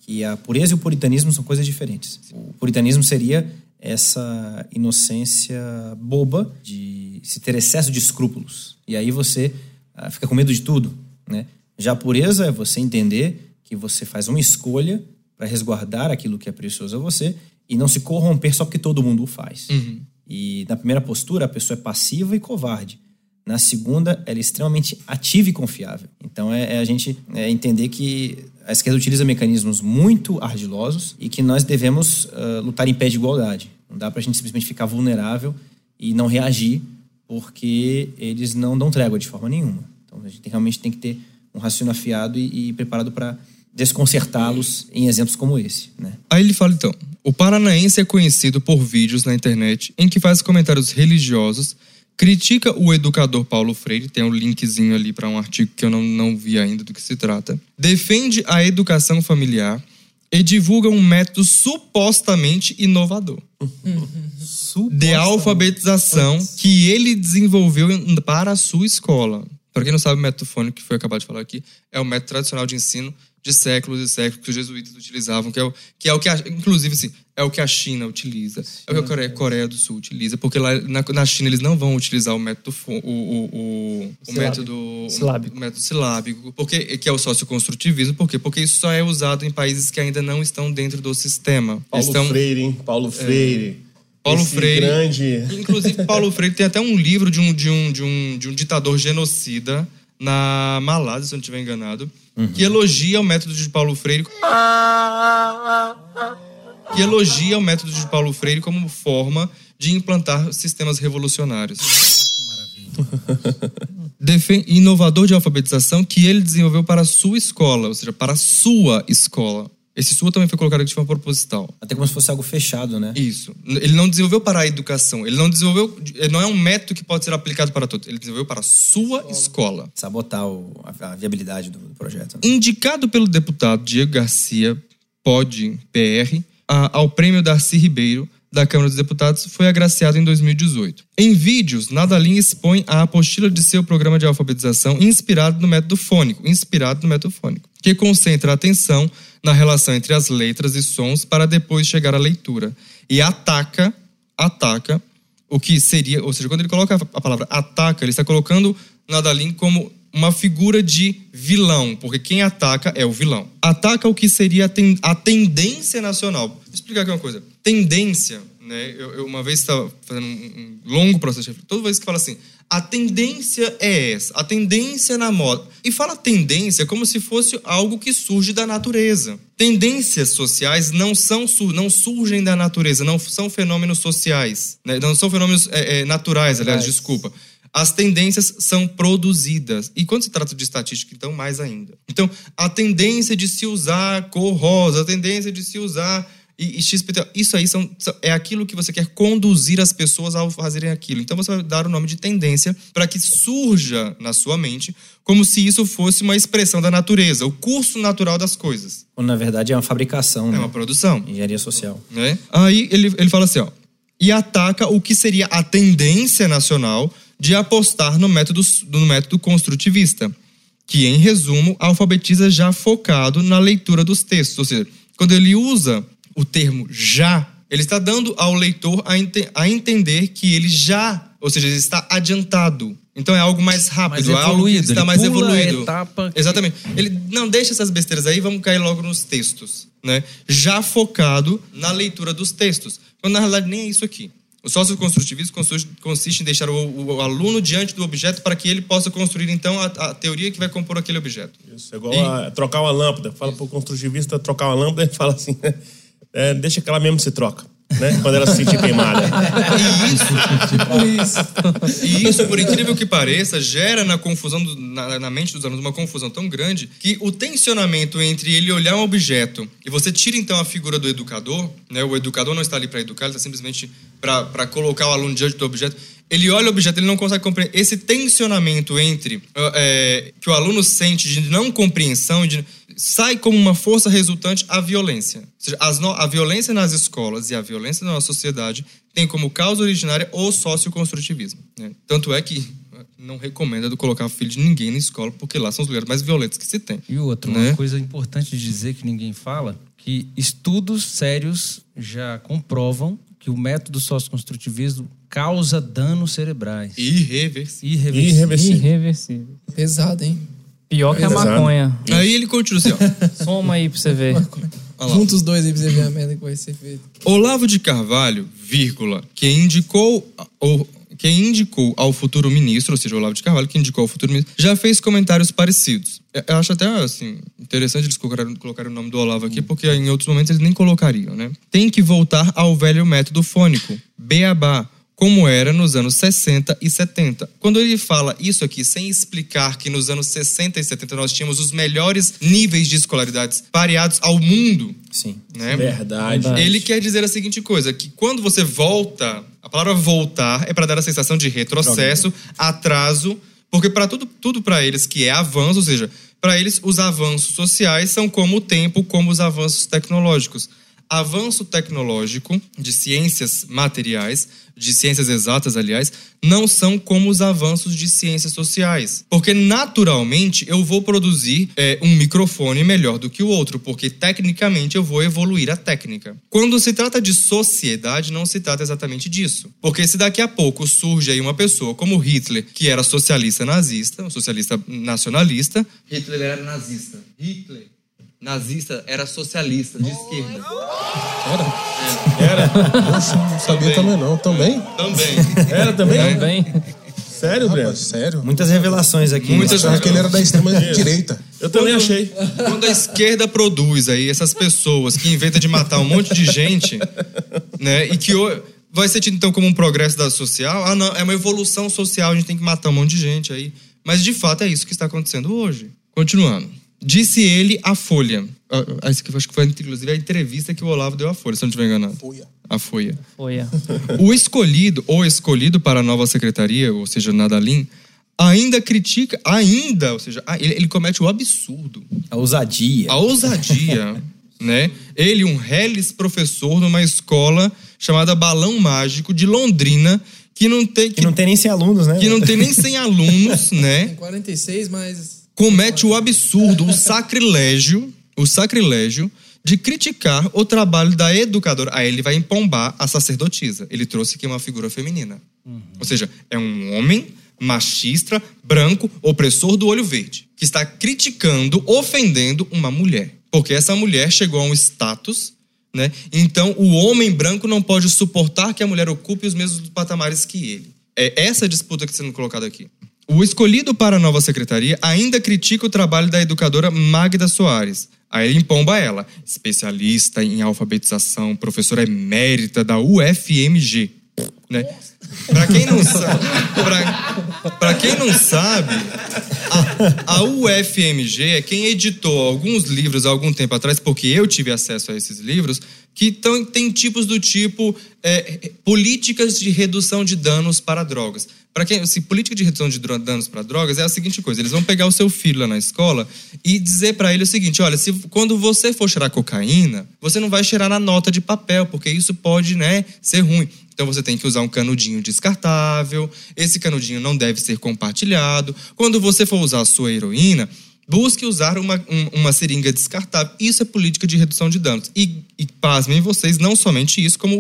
que a pureza e o puritanismo são coisas diferentes. O puritanismo seria essa inocência boba de se ter excesso de escrúpulos. E aí você ah, fica com medo de tudo, né? Já a pureza é você entender que você faz uma escolha para resguardar aquilo que é precioso a você e não se corromper só porque todo mundo o faz. E na primeira postura, a pessoa é passiva e covarde. Na segunda, ela é extremamente ativa e confiável. Então, é, é a gente é entender que a esquerda utiliza mecanismos muito ardilosos e que nós devemos uh, lutar em pé de igualdade. Não dá para a gente simplesmente ficar vulnerável e não reagir, porque eles não dão trégua de forma nenhuma. Então, a gente realmente tem que ter um raciocínio afiado e, e preparado para desconcertá-los em exemplos como esse. Né? Aí ele fala então: o paranaense é conhecido por vídeos na internet em que faz comentários religiosos, critica o educador Paulo Freire, tem um linkzinho ali para um artigo que eu não, não vi ainda do que se trata, defende a educação familiar e divulga um método supostamente inovador. De alfabetização que ele desenvolveu para a sua escola. Para quem não sabe, o método fônico que foi acabado de falar aqui é o método tradicional de ensino de séculos e séculos que os jesuítas utilizavam, que é o que, é o que a, inclusive, assim, é o que a China utiliza, é o que a Coreia, Coreia do Sul utiliza, porque lá na, na, China eles não vão utilizar o método o, o, o, o método silábico. O método silábico, porque que é o socioconstrutivismo, por quê? Porque isso só é usado em países que ainda não estão dentro do sistema. Paulo estão, Freire, hein? Paulo Freire. É, Paulo Esse Freire. grande- Inclusive, Paulo Freire tem até um livro de um, de um, de um, de um ditador genocida na Malásia, se eu não estiver enganado, que elogia o método de Paulo Freire. Que elogia o método de Paulo Freire como forma de implantar sistemas revolucionários. Defen- inovador de alfabetização que ele desenvolveu para a sua escola, ou seja, para a sua escola. Esse sua também foi colocado aqui de forma proposital. Até como se fosse algo fechado, né? Isso. Ele não desenvolveu para a educação. Ele não desenvolveu. ele Não é um método que pode ser aplicado para todos. Ele desenvolveu para a sua escola. Sabotar o- a, a viabilidade do, do projeto. né? Indicado pelo deputado Diego Garcia, POD, PR, a- ao prêmio Darcy Ribeiro, da Câmara dos Deputados, foi agraciado em 2018. Em vídeos, Nadalim expõe a apostila de seu programa de alfabetização inspirado no método fônico, inspirado no método fônico, que concentra a atenção na relação entre as letras e sons para depois chegar à leitura e ataca, ataca o que seria, ou seja, quando ele coloca a palavra ataca, ele está colocando Nadalim como uma figura de vilão, porque quem ataca é o vilão. Ataca o que seria a, ten- a tendência nacional. Vou explicar aqui uma coisa. Tendência, né? Eu, eu uma vez estava fazendo um, longo processo de. Toda vez que fala assim, a tendência é essa, a tendência na moda. E fala tendência como se fosse algo que surge da natureza. Tendências sociais não são não surgem da natureza, não são fenômenos sociais, né? não são fenômenos é, é, naturais, aliás, desculpa. As tendências são produzidas. E quando se trata de estatística, então, mais ainda. Então, a tendência de se usar cor rosa, a tendência de se usar e, e XPTO, isso aí são, é aquilo que você quer conduzir as pessoas ao fazerem aquilo. Então, você vai dar o nome de tendência para que surja na sua mente como se isso fosse uma expressão da natureza, o curso natural das coisas. Quando na verdade é uma fabricação, É né? uma produção Engenharia social. né? Aí ele, ele fala assim, ó, e ataca o que seria a tendência nacional de apostar no método, no método construtivista, que, em resumo, alfabetiza já focado na leitura dos textos. Ou seja, quando ele usa o termo já, ele está dando ao leitor a, ente- a entender que ele já, ou seja, ele está adiantado. Então é algo mais rápido, Mais é algo que evoluído, está ele mais pula a evoluído. etapa que- Exatamente. Ele não deixa essas besteiras aí, vamos cair logo nos textos, né? Já focado na leitura dos textos. Quando na realidade nem é isso aqui. O socioconstrutivismo consiste- consiste em deixar o, o aluno diante do objeto para que ele possa construir então a, a teoria que vai compor aquele objeto. Isso, é igual a trocar uma lâmpada. Fala pro construtivista trocar uma lâmpada, ele fala assim: é, deixa que ela mesmo se troca. Né? Quando ela se sentir queimada. E isso, por incrível que pareça, gera na confusão do- na, na mente dos alunos uma confusão tão grande que o tensionamento entre ele olhar um objeto e você tira então a figura do educador, né? O educador não está ali para educar, ele está simplesmente para colocar o aluno diante do objeto. Ele olha o objeto, ele não consegue compreender esse tensionamento entre ah, é, que o aluno sente de não compreensão, de, sai como uma força resultante a violência. Ou seja, as no- a violência nas escolas e a violência na nossa sociedade tem como causa originária o socioconstrutivismo. Né? Tanto é que eh, não recomenda colocar o filho de ninguém na escola, porque lá são os lugares mais violentos que se tem. E o outro, Né? uma coisa importante de dizer que ninguém fala, que estudos sérios já comprovam que o método socioconstrutivismo causa danos cerebrais. Irreversível. Irreversíveis. Irreversível. Irreversível. Pesado, hein? Pior que a Exato. maconha. Aí ele continua assim, ó. Soma aí pra você ver. Junta os dois aí pra você ver a merda que vai ser feita. Olavo de Carvalho, vírgula, que indicou ou quem indicou ao futuro ministro, ou seja, Olavo de Carvalho, que indicou ao futuro ministro, já fez comentários parecidos. Eu- Eu acho até assim interessante eles colocarem, colocarem o nome do Olavo aqui, porque em outros momentos eles nem colocariam, né? Tem que voltar ao velho método fônico, beabá, como era nos anos 60 e 70. Quando ele fala isso aqui, sem explicar que nos anos 60 e 70 nós tínhamos os melhores níveis de escolaridades pareados ao mundo, Sim. né? Verdade. Verdade. Ele quer dizer a seguinte coisa, que quando você volta, a palavra voltar é para dar a sensação de retrocesso, atraso, porque para tudo, tudo para eles que é avanço, ou seja, para eles os avanços sociais são como o tempo, como os avanços tecnológicos. Avanço tecnológico de ciências materiais, de ciências exatas, aliás, não são como os avanços de ciências sociais. Porque, naturalmente, eu vou produzir é, um microfone melhor do que o outro, porque, tecnicamente, eu vou evoluir a técnica. Quando se trata de sociedade, não se trata exatamente disso. Porque se daqui a pouco surge aí uma pessoa como Hitler, que era socialista nazista, um socialista nacionalista. Hitler era nazista. Hitler. Nazista era socialista, de esquerda. Poxa, não sabia também não. Também? Também. Era também? Também. Sério, Breno? Sério? Muitas revelações aqui. Muitas- Achava que ele era da extrema direita. Eu também achei. Quando a esquerda produz aí essas pessoas que inventam de matar um monte de gente, né? E que o- vai ser tido então como um progresso da social. Ah, não, é uma evolução social, a gente tem que matar um monte de gente aí. Mas de fato é isso que está acontecendo hoje. Continuando. Disse ele à Folha. Ah, ah, Isso aqui eu acho que foi inclusive a entrevista que o Olavo deu à Folha, se eu não estiver enganado. Folha. A Folha. O escolhido ou escolhido para a nova secretaria, ou seja, Nadalim, ainda critica, ainda, ou seja, ah, ele, ele comete o absurdo, A ousadia. a ousadia, né? Ele, um reles professor numa escola chamada Balão Mágico de Londrina, que não tem, Que não tem nem 100 alunos, né? que não tem nem 100 alunos, né? Tem 46, mas. Comete o absurdo, o sacrilégio, o sacrilégio de criticar o trabalho da educadora. Aí ele vai empombar a sacerdotisa. Ele trouxe aqui uma figura feminina. Ou seja, é um homem machista, branco, opressor do olho verde, que está criticando, ofendendo uma mulher. Porque essa mulher chegou a um status, né? Então o homem branco não pode suportar que a mulher ocupe os mesmos patamares que ele. É essa disputa que está sendo colocada aqui. O escolhido para a nova secretaria ainda critica o trabalho da educadora Magda Soares. Aí ele empomba ela, especialista em alfabetização, professora emérita da UFMG. Né? Para quem não sabe, pra, quem não sabe, a, a UFMG é quem editou alguns livros há algum tempo atrás, porque eu tive acesso a esses livros, que tão, tem tipos do tipo é, políticas de redução de danos para drogas. Para quem, assim, política de redução de danos para drogas é a seguinte coisa: eles vão pegar o seu filho lá na escola e dizer para ele o seguinte: olha, se quando você for cheirar cocaína, você não vai cheirar na nota de papel, porque isso pode, né, ser ruim. Então você tem que usar um canudinho descartável. Esse canudinho não deve ser compartilhado. Quando você for usar a sua heroína, busque usar uma, um- uma seringa descartável. Isso é política de redução de danos. E, e pasmem vocês, não somente isso, como,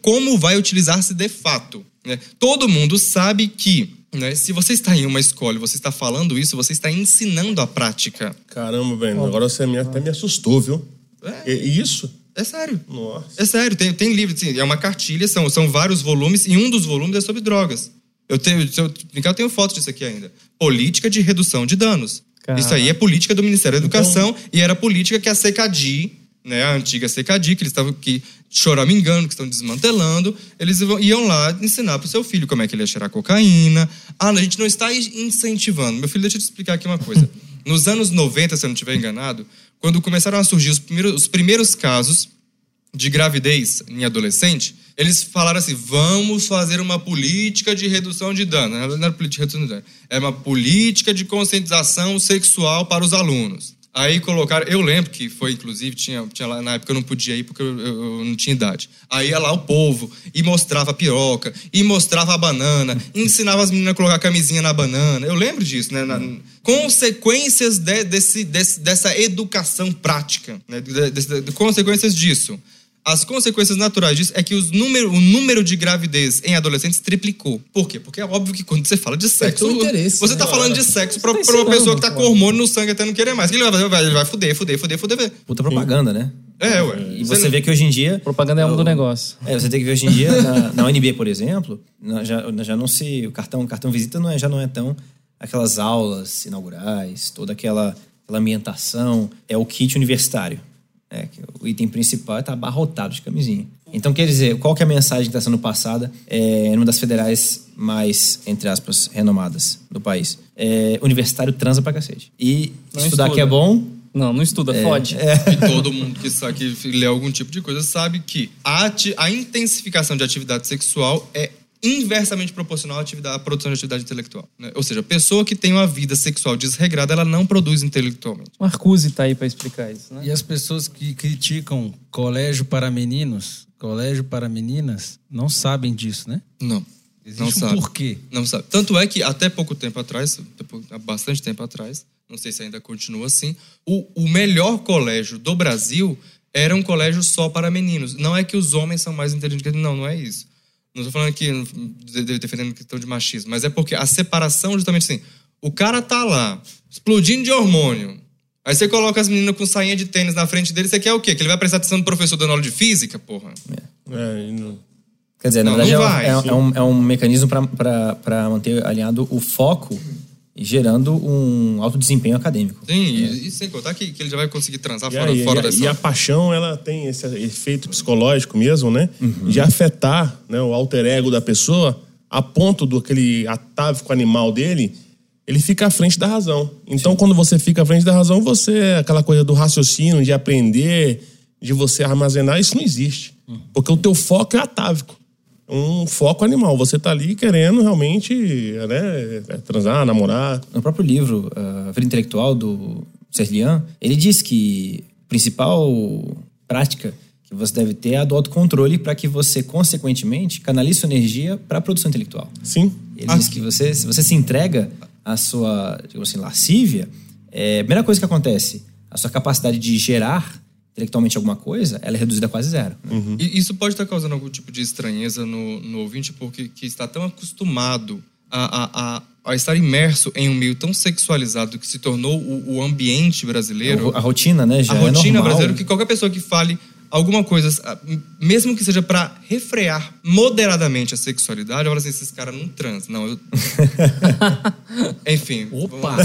como vai utilizar-se de fato. né? Todo mundo sabe que né, se você está em uma escola e você está falando isso, você está ensinando a prática. Caramba, Breno. Agora você me- até me assustou, viu? E, e isso? É sério. Nossa. É sério, tem, tem livro, assim, é uma cartilha, são, são vários volumes, e um dos volumes é sobre drogas. Eu tenho, eu brincar, eu tenho foto disso aqui ainda. Política de redução de danos. Caraca. Isso aí é política do Ministério da Educação e era política que a CECADI, né, a antiga CECADI, que eles estavam que choramingando, que estão desmantelando, eles iam- lá ensinar pro seu filho como é que ele ia cheirar cocaína. Ah, a gente não está incentivando. Meu filho, deixa eu te explicar aqui uma coisa. Nos anos 90, se eu não estiver enganado, quando começaram a surgir os primeiros, os primeiros casos de gravidez em adolescente, eles falaram assim: vamos fazer uma política de redução de dano. Não era política de redução de dano, é uma política de conscientização sexual para os alunos. Aí colocaram, eu lembro que foi, inclusive, tinha, tinha lá, na época eu não podia ir porque eu, eu- não tinha idade. Aí ia lá o povo e mostrava a piroca, e mostrava a banana, ensinava as meninas a colocar a camisinha na banana. Eu lembro disso, né? Na- consequências de- desse, desse- dessa educação prática, né? De- de- consequências disso. As consequências naturais disso é que os número, o número de gravidez em adolescentes triplicou. Por quê? Porque é óbvio que quando você fala de sexo. teu interesse, você né? tá falando de sexo pra, tá pra uma pessoa que tá com hormônio no sangue até não querer mais. O que ele vai fazer? Ele vai- fuder, fuder, fuder, fuder. Puta propaganda, né? É, ué. E você vê que hoje em dia. Propaganda é alma do negócio. É, você tem que ver hoje em dia, na, na UNB, por exemplo, na- já, já não se. O cartão, o cartão visita não é, já não é tão aquelas aulas inaugurais, toda aquela, aquela ambientação. É o kit universitário. Né, que o item principal está abarrotado de camisinha. Então, quer dizer, qual que é a mensagem que está sendo passada é, numa das federais mais, entre aspas, renomadas do país? É, universitário transa pra cacete. E Não estudar estuda. que é bom, Não, não estuda, fode. E todo mundo que, sabe, que lê algum tipo de coisa sabe que a, ati- a intensificação de atividade sexual é inversamente proporcional à, atividade, à produção de atividade intelectual. né? Ou seja, a pessoa que tem uma vida sexual desregrada, ela não produz intelectualmente. Marcuse tá aí pra explicar isso, né? E as pessoas que criticam colégio para meninos, colégio para meninas, não sabem disso, né? Não. Existe não um sabe. porquê. Não sabe. Tanto é que até pouco tempo atrás, há bastante tempo atrás, não sei se ainda continua assim, o, o melhor colégio do Brasil era um colégio só para meninos. Não é que os homens são mais inteligentes que eles, não, não é isso. Não estou falando aqui de- de- defendendo questão de machismo, mas é porque a separação, justamente assim, o cara tá lá, explodindo de hormônio. Aí você coloca as meninas com sainha de tênis na frente dele, você quer o quê? Que ele vai prestar atenção no professor dando aula de física, porra? É, e não- Quer dizer, na Não, verdade não é, um- vai, é um- é um, é um mecanismo para manter alinhado o foco gerando um alto desempenho acadêmico. Sim, e, e sem contar que, que ele já vai conseguir transar E, fora, aí, fora e, a- dessa. e a paixão, ela tem esse efeito psicológico mesmo, né? Uhum. De afetar né, o alter ego da pessoa a ponto do aquele atávico animal dele, ele fica à frente da razão. Então, quando você fica à frente da razão, você, aquela coisa do raciocínio, de aprender, de você armazenar, isso não existe. Uhum. Porque o teu foco é atávico. Um foco animal. Você tá ali querendo realmente né, é, transar, namorar. No próprio livro, A Vida Intelectual, do Serlian, ele diz que a principal prática que você deve ter é a do autocontrole para que você, consequentemente, canalize sua energia para a produção intelectual. Sim. Ele diz que você, se você se entrega à sua, digamos assim, lascívia, é, a primeira coisa que acontece, a sua capacidade de gerar intelectualmente alguma coisa, ela é reduzida a quase zero. né? E isso pode estar causando algum tipo de estranheza no, no ouvinte, porque que está tão acostumado a, a, a, a estar imerso em um meio tão sexualizado que se tornou o, o ambiente brasileiro, A rotina, né, já a é rotina normal. brasileira, que qualquer pessoa que fale alguma coisa, ah, mesmo que seja para refrear moderadamente a sexualidade, olha assim, esses caras não transam. Não, eu... Enfim. Opa!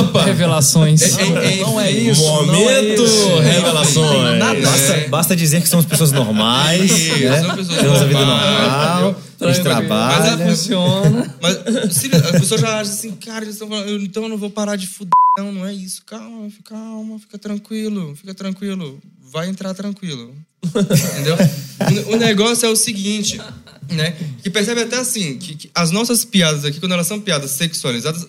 Opa! Revelações. É, é, Não é isso. não é Momento isso. revelações. Basta, basta dizer que somos pessoas normais, Isso, né? são pessoas temos a vida normais, normal, a gente Mas é- Funciona. Mas se a pessoa já acha assim, cara, eles estão falando, então eu não vou parar de fuder. Não, não é isso. Calma, calma, fica tranquilo, fica tranquilo. Vai entrar tranquilo. Entendeu? O, negócio é o seguinte, né? Que percebe até assim, que, que as nossas piadas aqui, quando elas são piadas sexualizadas,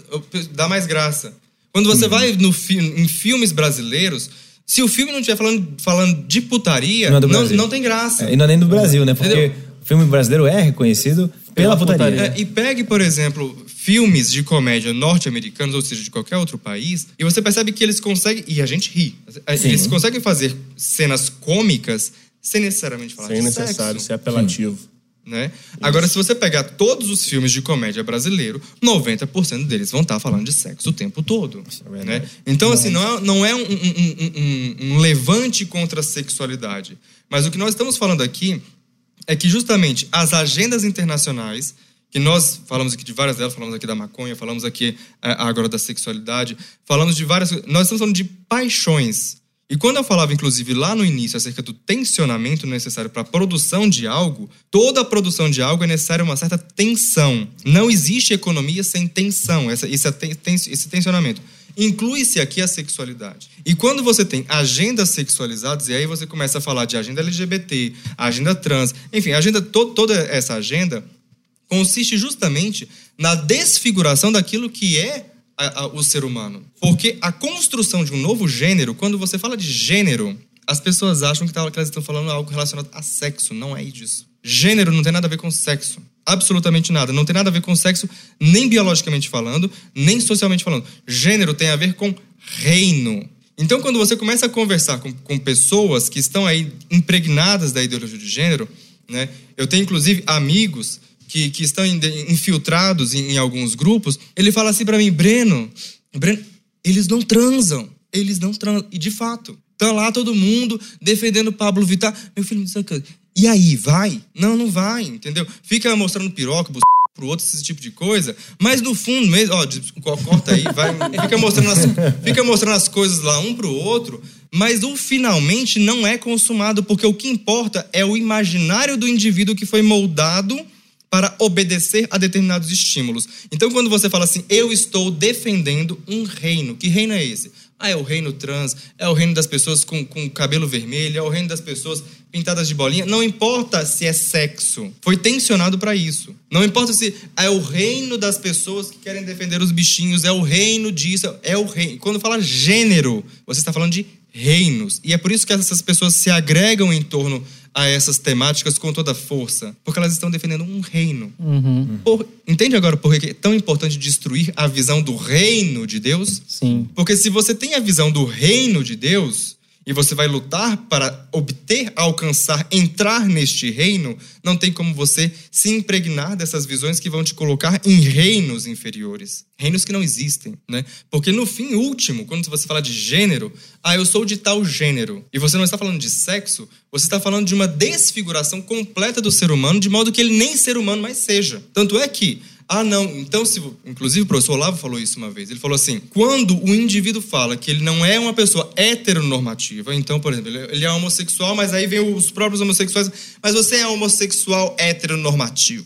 dá mais graça. Quando você vai no fi em filmes brasileiros, se o filme não estiver falando, falando de putaria, Não é não, não tem graça. É, e não é nem do Brasil, né? Porque Entendeu? O filme brasileiro é reconhecido pela, Pela putaria. putaria. É, e pegue, por exemplo, filmes de comédia norte-americanos, ou seja, de qualquer outro país, e você percebe que eles conseguem. E a gente ri. Eles conseguem fazer cenas cômicas sem necessariamente falar Sem de necessário sexo, ser apelativo. né? Agora, se você pegar todos os filmes de comédia brasileiro, 90% deles vão estar falando de sexo o tempo todo. né? Então, assim, não é, não é um- um- um- um levante contra a sexualidade. Mas o que nós estamos falando aqui é que justamente as agendas internacionais, que nós falamos aqui de várias delas, falamos aqui da maconha, falamos aqui eh, agora da sexualidade, falamos de várias. Nós estamos falando de paixões. E quando eu falava, inclusive, lá no início, acerca do tensionamento necessário para a produção de algo, toda a produção de algo é necessária uma certa tensão. Não existe economia sem tensão, essa, esse, esse tensionamento. Inclui-se aqui a sexualidade. E quando você tem agendas sexualizadas, e aí você começa a falar de agenda LGBT, agenda trans, enfim, agenda, to- toda essa agenda consiste justamente na desfiguração daquilo que é a- a- o ser humano. Porque a construção de um novo gênero, quando você fala de gênero, as pessoas acham que, tá, que elas estão falando algo relacionado a sexo. Não é disso. Gênero não tem nada a ver com sexo. Absolutamente nada. Não tem nada a ver com sexo, nem biologicamente falando, nem socialmente falando. Gênero tem a ver com reino. Então, quando você começa a conversar com, com pessoas que estão aí impregnadas da ideologia de gênero, né? Eu tenho, inclusive, amigos que, que estão infiltrados em, em alguns grupos. Ele fala assim para mim, Breno, Breno, eles não transam. Eles não transam. E, de fato, tá lá todo mundo defendendo Pablo Vittar. Meu filho, e aí, vai? Não, não vai, entendeu? Fica mostrando piroca, pro outro, esse tipo de coisa, mas no fundo mesmo, ó, corta aí, vai, fica mostrando as, fica mostrando as coisas lá um pro outro, mas o finalmente não é consumado, porque o que importa é o imaginário do indivíduo que foi moldado para obedecer a determinados estímulos. Então, quando você fala assim, eu estou defendendo um reino, que reino é esse? Ah, é o reino trans, é o reino das pessoas com, com cabelo vermelho, é o reino das pessoas pintadas de bolinha. Não importa se é sexo, foi tensionado para isso. Não importa se é o reino das pessoas que querem defender os bichinhos, é o reino disso, é o reino. Quando fala gênero, você está falando de reinos. E é por isso que essas pessoas se agregam em torno a essas temáticas com toda força, porque elas estão defendendo um reino. Uhum. Por, entende agora por que é tão importante destruir a visão do reino de Deus? Sim. Porque se você tem a visão do reino de Deus, e você vai lutar para obter, alcançar, entrar neste reino, não tem como você se impregnar dessas visões que vão te colocar em reinos inferiores, reinos que não existem, né? Porque no fim último, quando você fala de gênero, ah, eu sou de tal gênero, e você não está falando de sexo, você está falando de uma desfiguração completa do ser humano, de modo que ele nem ser humano mais seja. Tanto é que ah, não. Então, se, inclusive o professor Olavo falou isso uma vez. Ele falou assim: quando o indivíduo fala que ele não é uma pessoa heteronormativa, então, por exemplo, ele é homossexual, mas aí vem os próprios homossexuais, mas você é homossexual heteronormativo.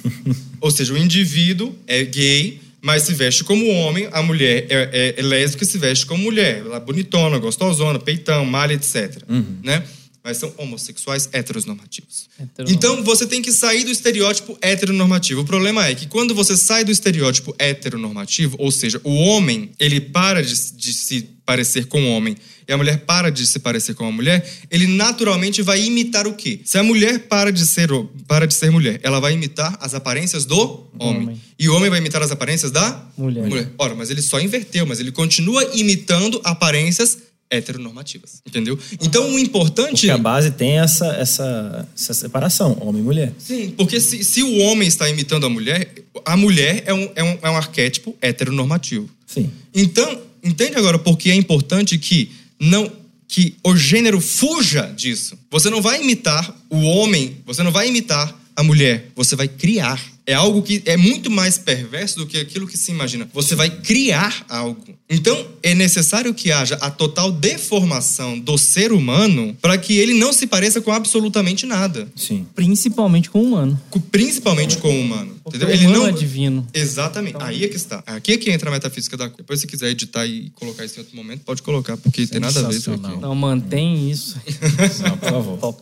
Ou seja, o indivíduo é gay, mas se veste como homem, a mulher é, é, é lésbica e se veste como mulher. Ela é bonitona, gostosona, peitão, malha, etc. Uhum. Né? Mas são homossexuais heteronormativos. Então você tem que sair do estereótipo heteronormativo. O problema é que quando você sai do estereótipo heteronormativo, ou seja, o homem ele para de, de se parecer com o homem e a mulher para de se parecer com a mulher, ele naturalmente vai imitar o quê? Se a mulher para de ser para de ser mulher, ela vai imitar as aparências do homem. homem. E o homem vai imitar as aparências da mulher. mulher. Ora, mas ele só inverteu, mas ele continua imitando aparências heteronormativas, entendeu? Então o importante porque a base tem essa essa, essa separação homem e mulher. Sim, porque se, se o homem está imitando a mulher, a mulher é um, é um, é um arquétipo heteronormativo. Sim. Então entende agora por que é importante que não que o gênero fuja disso. Você não vai imitar o homem, você não vai imitar a mulher, você vai criar é algo que é muito mais perverso do que aquilo que se imagina. Você vai criar algo. Então, é necessário que haja a total deformação do ser humano para que ele não se pareça com absolutamente nada. Sim. Principalmente com o humano. Principalmente com o humano. Porque entendeu? O humano ele não é divino. Exatamente. Então... Aí é que está. Aqui é que entra a metafísica da coisa. Depois, se quiser editar e colocar isso em outro momento, pode colocar, porque tem nada a ver isso aqui. Não, mantém isso. não, por favor.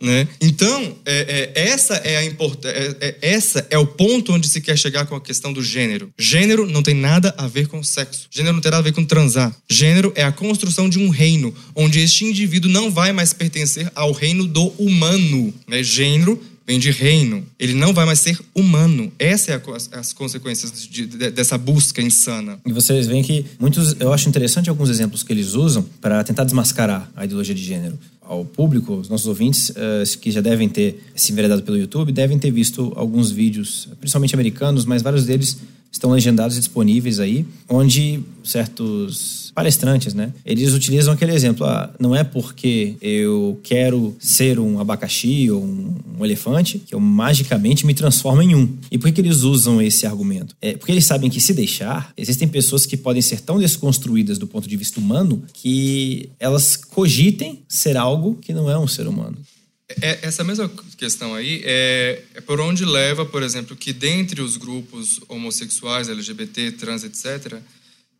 né? Então, é, é, essa é a importância. É, é, essa é o ponto onde se quer chegar com a questão do gênero. Gênero não tem nada a ver com sexo. Gênero não tem nada a ver com transar. Gênero é a construção de um reino, onde este indivíduo não vai mais pertencer ao reino do humano. Né? Gênero vem de reino. Ele não vai mais ser humano. Essa é a, as consequências de, de, dessa busca insana. E vocês veem que muitos, eu acho interessante alguns exemplos que eles usam para tentar desmascarar a ideologia de gênero ao público, os nossos ouvintes, uh, que já devem ter se enveredado pelo YouTube, devem ter visto alguns vídeos, principalmente americanos, mas vários deles estão legendados e disponíveis aí, onde certos palestrantes, né, eles utilizam aquele exemplo, ah, não é porque eu quero ser um abacaxi ou um, um, elefante que eu magicamente me transformo em um. E por que, que eles usam esse argumento? É porque eles sabem que se deixar, existem pessoas que podem ser tão desconstruídas do ponto de vista humano que elas cogitem ser algo que não é um ser humano. É, essa mesma questão aí é, é, por onde leva, por exemplo, que dentre os grupos homossexuais, LGBT, trans, etc.,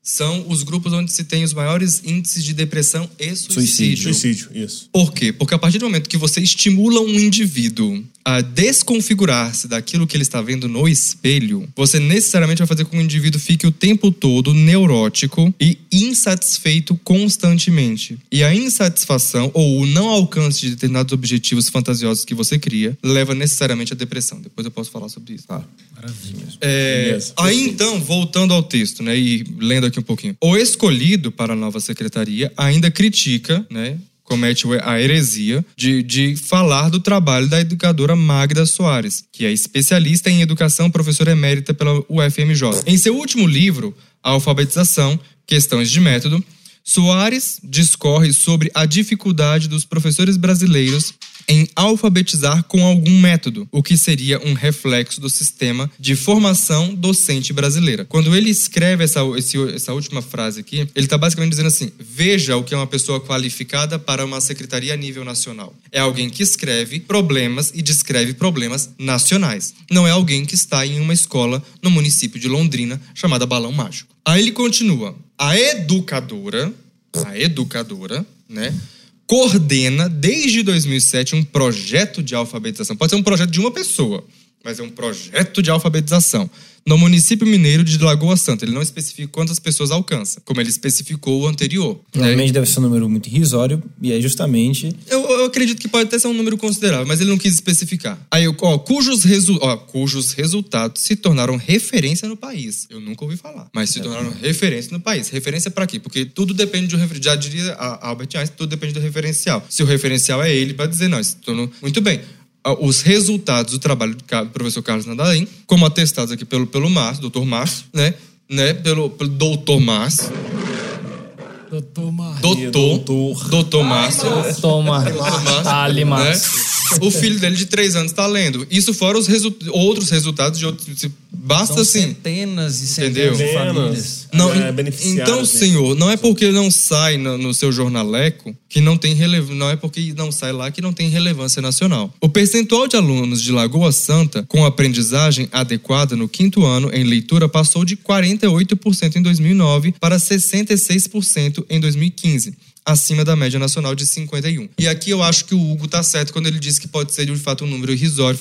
são os grupos onde se tem os maiores índices de depressão e suicídio. Suicídio, isso. Por quê? Porque a partir do momento que você estimula um indivíduo a desconfigurar-se daquilo que ele está vendo no espelho, você necessariamente vai fazer com que o indivíduo fique o tempo todo neurótico e insatisfeito constantemente. E a insatisfação ou o não alcance de determinados objetivos fantasiosos que você cria leva necessariamente à depressão. Depois eu posso falar sobre isso. Tá. Maravilha. É, Beleza, aí então, voltando ao texto, né, e lendo aqui um pouquinho. O escolhido para a nova secretaria ainda critica, né, comete a heresia de, de falar do trabalho da educadora Magda Soares, que é especialista em educação, professora emérita pela UFMJ. Em seu último livro, A Alfabetização, Questões de Método, Soares discorre sobre a dificuldade dos professores brasileiros em alfabetizar com algum método, o que seria um reflexo do sistema de formação docente brasileira. Quando ele escreve essa, esse- essa última frase aqui, ele está basicamente dizendo assim: veja o que é uma pessoa qualificada para uma secretaria a nível nacional. É alguém que escreve problemas e descreve problemas nacionais. Não é alguém que está em uma escola no município de Londrina chamada Balão Mágico. Aí ele continua: a educadora, a educadora, né? Coordena desde 2007 um projeto de alfabetização. Pode ser um projeto de uma pessoa, mas é um projeto de alfabetização no município mineiro de Lagoa Santa. Ele não especifica quantas pessoas alcança, como ele especificou o anterior. né? Provavelmente deve ser um número muito irrisório, e é justamente. Eu, eu acredito que pode até ser um número considerável, mas ele não quis especificar. Aí, ó, cujos, resu ó, cujos resultados se tornaram referência no país. Eu nunca ouvi falar, mas se tornaram referência no país. Referência pra quê? Porque tudo depende do refer- Já diria a Albert Einstein, tudo depende do referencial. Se o referencial é ele, para dizer, não, isso se tornou muito bem. Os resultados do trabalho do professor Carlos Nadalim, como atestados aqui pelo, pelo Márcio, doutor Márcio, né? né? Pelo, pelo doutor Márcio. Doutor Mar. Doutor, doutor. doutor Márcio. Toma. Márcio, Ali, Márcio. né? O filho dele de três anos está lendo. Isso fora os resu- outros resultados de outros. Basta São assim. centenas e Entendeu? centenas de Centenas. famílias. Não, É, então, né? senhor, não é porque não sai no, no seu jornaleco que não tem relevância, não é porque não sai lá que não tem relevância nacional. O percentual de alunos de Lagoa Santa com aprendizagem adequada no quinto ano em leitura passou de 48% em 2009 para 66% em 2015 acima da média nacional de 51. E aqui eu acho que o Hugo tá certo quando ele diz que pode ser de fato um número irrisório.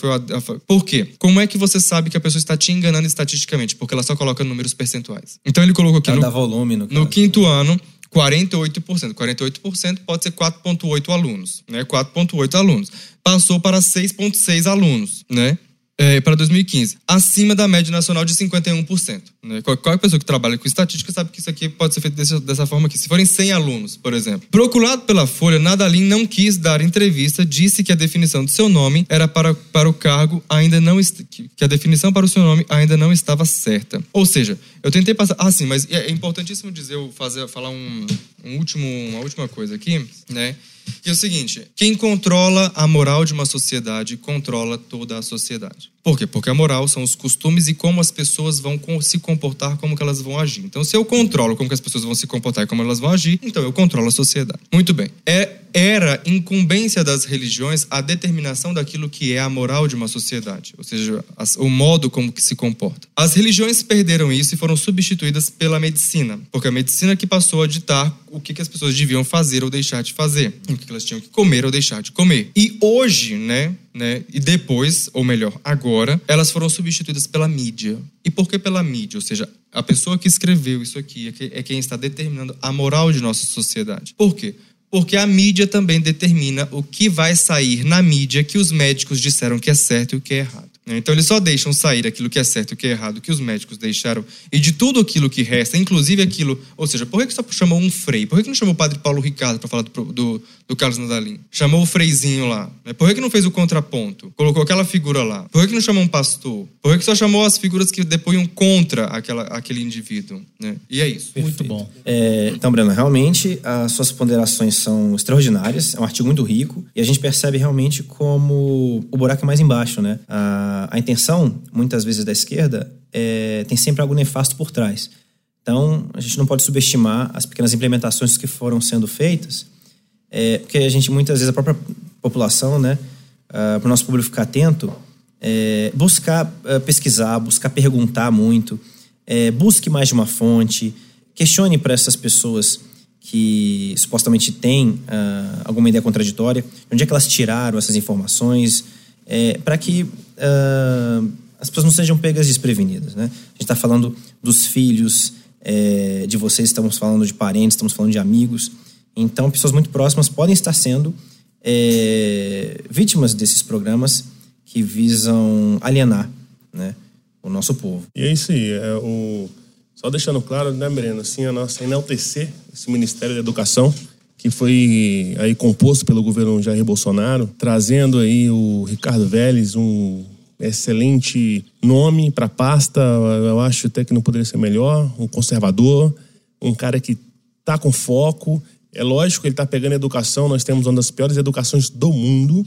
Por quê? Como é que você sabe que a pessoa está te enganando estatisticamente? Porque ela só coloca números percentuais. Então ele colocou aqui Ela no, dá volume no no quinto ano, 48%. 48% pode ser 4,8 alunos, né? 4,8 alunos. Passou para 6,6 alunos, né? É, para 2015, acima da média nacional de 51%. Né? Qual- Qualquer pessoa que trabalha com estatística sabe que isso aqui pode ser feito desse- dessa forma aqui. Se forem 100 alunos, por exemplo. Procurado pela Folha, Nadalim não quis dar entrevista, disse que a definição do seu nome era para, para o cargo ainda não que a definição para o seu nome ainda não estava certa. Ou seja, eu tentei passar. Ah, sim, mas é é importantíssimo dizer, eu fazer, falar um, um último, uma última coisa aqui, né? Que é o seguinte: quem controla a moral de uma sociedade controla toda a sociedade. Por quê? Porque a moral são os costumes e como as pessoas vão se comportar, como que elas vão agir. Então, se eu controlo como que as pessoas vão se comportar e como elas vão agir, então eu controlo a sociedade. Muito bem. É, era incumbência das religiões a determinação daquilo que é a moral de uma sociedade, ou seja, as- o modo como que se comporta. As religiões perderam isso e foram substituídas pela medicina, porque a medicina que passou a ditar o que, que as pessoas deviam fazer ou deixar de fazer, o que, que elas tinham que comer ou deixar de comer. E hoje, né, né, e depois, ou melhor, agora, elas foram substituídas pela mídia. E por que pela mídia? Ou seja, a pessoa que escreveu isso aqui é é quem está determinando a moral de nossa sociedade. Por quê? Porque a mídia também determina o que vai sair na mídia que os médicos disseram que é certo e o que é errado. Né? Então eles só deixam sair aquilo que é certo e o que é errado que os médicos deixaram e de tudo aquilo que resta, inclusive aquilo. Ou seja, por que que só chamou um frei? Por que que não chamou o padre Paulo Ricardo para falar do, do, do Carlos Nadalim? Chamou o freizinho lá. né? Por que que não fez o contraponto? Colocou aquela figura lá. Por que que não chamou um pastor? Por que que só chamou as figuras que depoiam contra aquela, aquele indivíduo? né? E é isso. Muito bom. É, então, Breno, realmente as suas ponderações são extraordinárias, é um artigo muito rico e a gente percebe realmente como o buraco é mais embaixo, né? A, a intenção, muitas vezes da esquerda, é, tem sempre algo nefasto por trás. Então, a gente não pode subestimar as pequenas implementações que foram sendo feitas, é, porque a gente, muitas vezes, a própria população, né, para o nosso público ficar atento, é, buscar é, pesquisar, buscar perguntar muito, é, busque mais de uma fonte, questione para essas pessoas que supostamente têm ah, alguma ideia contraditória, de onde é que elas tiraram essas informações, é, para que uh, as pessoas não sejam pegas desprevenidas. Né? A gente está falando dos filhos é, de vocês, estamos falando de parentes, estamos falando de amigos. Então, pessoas muito próximas podem estar sendo é, vítimas desses programas que visam alienar né, o nosso povo. E é isso aí. É o... Só deixando claro, né, Breno, assim, a nossa enaltecer esse Ministério da Educação, que foi aí composto pelo governo Jair Bolsonaro, trazendo aí o Ricardo Vélez, um excelente nome para a pasta, eu acho até que não poderia ser melhor, um conservador, um cara que tá com foco. É lógico que ele está pegando educação, nós temos uma das piores educações do mundo.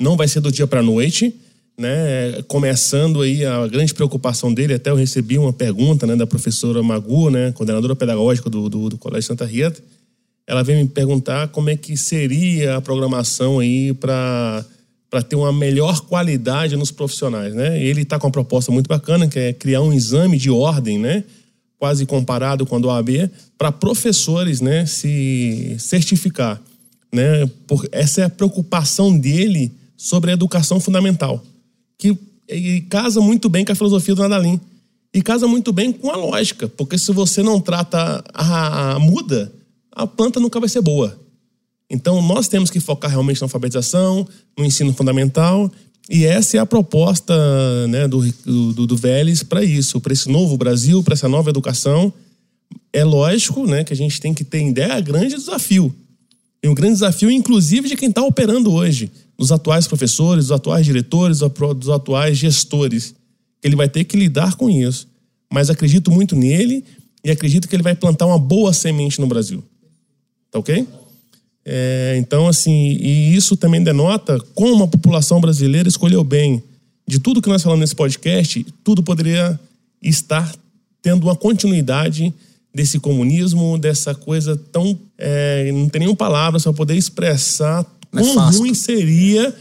Não vai ser do dia para noite, né? Começando aí a grande preocupação dele, até eu recebi uma pergunta, né, da professora Magu, né, coordenadora pedagógica do, do, do Colégio Santa Rita. Ela veio me perguntar como é que seria a programação aí para para ter uma melhor qualidade nos profissionais, né? Ele está com uma proposta muito bacana, que é criar um exame de ordem, né? Quase comparado com a do OAB, para professores, né? Se certificar, né? Por, essa é a preocupação dele sobre a educação fundamental, que casa muito bem com a filosofia do Nadalim e casa muito bem com a lógica, porque se você não trata a, a muda, a planta nunca vai ser boa. Então, nós temos que focar realmente na alfabetização, no ensino fundamental, e essa é a proposta né, do, do, do Vélez para isso, para esse novo Brasil, para essa nova educação. É lógico né, que a gente tem que ter ideia, grande desafio. E um grande desafio, inclusive, de quem está operando hoje, dos atuais professores, dos atuais diretores, dos atuais gestores. Ele vai ter que lidar com isso. Mas acredito muito nele e acredito que ele vai plantar uma boa semente no Brasil. Tá ok? É, então, assim, e isso também denota como a população brasileira escolheu bem. De tudo que nós falamos nesse podcast, tudo poderia estar tendo uma continuidade desse comunismo, dessa coisa tão. É, não tem nenhuma palavra para poder expressar quão ruim seria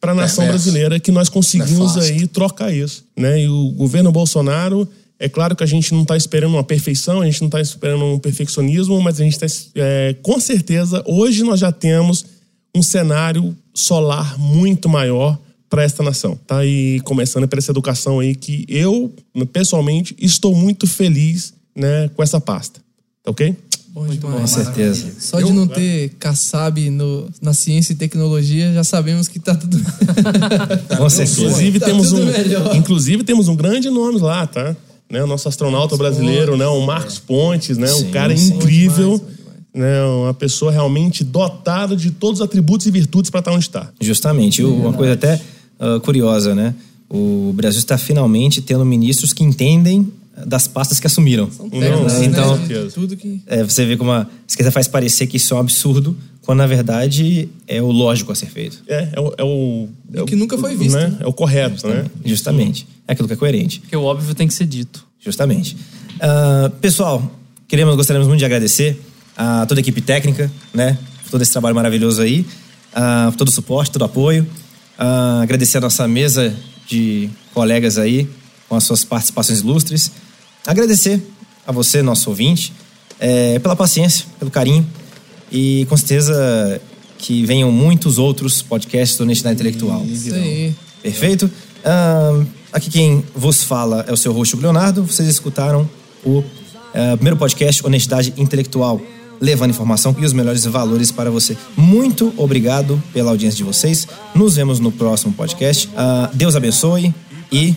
para a nação brasileira que nós conseguimos aí trocar isso. Né? E o governo Bolsonaro é claro que a gente não está esperando uma perfeição, a gente não está esperando um perfeccionismo, mas a gente está, é, com certeza, hoje nós já temos um cenário solar muito maior para esta nação, tá? E começando por essa educação aí que eu, pessoalmente, estou muito feliz, né, com essa pasta, tá ok? Bom Muito bom, com certeza. Só de não ter Kassab no, na ciência e tecnologia, já sabemos que tá tudo. com certeza. Inclusive, tá temos um, inclusive, temos um grande nome lá, tá? Né, o nosso astronauta brasileiro, né, o Marcos Pontes, né, sim, um cara sim, incrível, demais, né, uma pessoa realmente dotada de todos os atributos e virtudes para estar onde está. Justamente, uma coisa até uh, curiosa, né? O Brasil está finalmente tendo ministros que entendem das pastas que assumiram. São técnicos, né? Então, né? tudo que... é, você vê como a esquerda faz parecer que isso é um absurdo, quando na verdade é o lógico a ser feito. É, é o, é o, é o que nunca foi visto. Né? É o correto, Justamente. né? Justamente. É aquilo que é coerente. Porque o óbvio tem que ser dito. Justamente. Uh, pessoal, queremos, gostaríamos muito de agradecer a toda a equipe técnica, né? Todo esse trabalho maravilhoso aí, uh, todo o suporte, todo o apoio. Uh, agradecer a nossa mesa de colegas aí, com as suas participações ilustres. Agradecer a você, nosso ouvinte, é, pela paciência, pelo carinho e com certeza que venham muitos outros podcasts do Honestidade Intelectual. Isso aí. Perfeito? Uh, aqui quem vos fala é o seu rosto Leonardo. Vocês escutaram o uh, primeiro podcast Honestidade Intelectual, levando informação e os melhores valores para você. Muito obrigado pela audiência de vocês. Nos vemos no próximo podcast. Uh, Deus abençoe e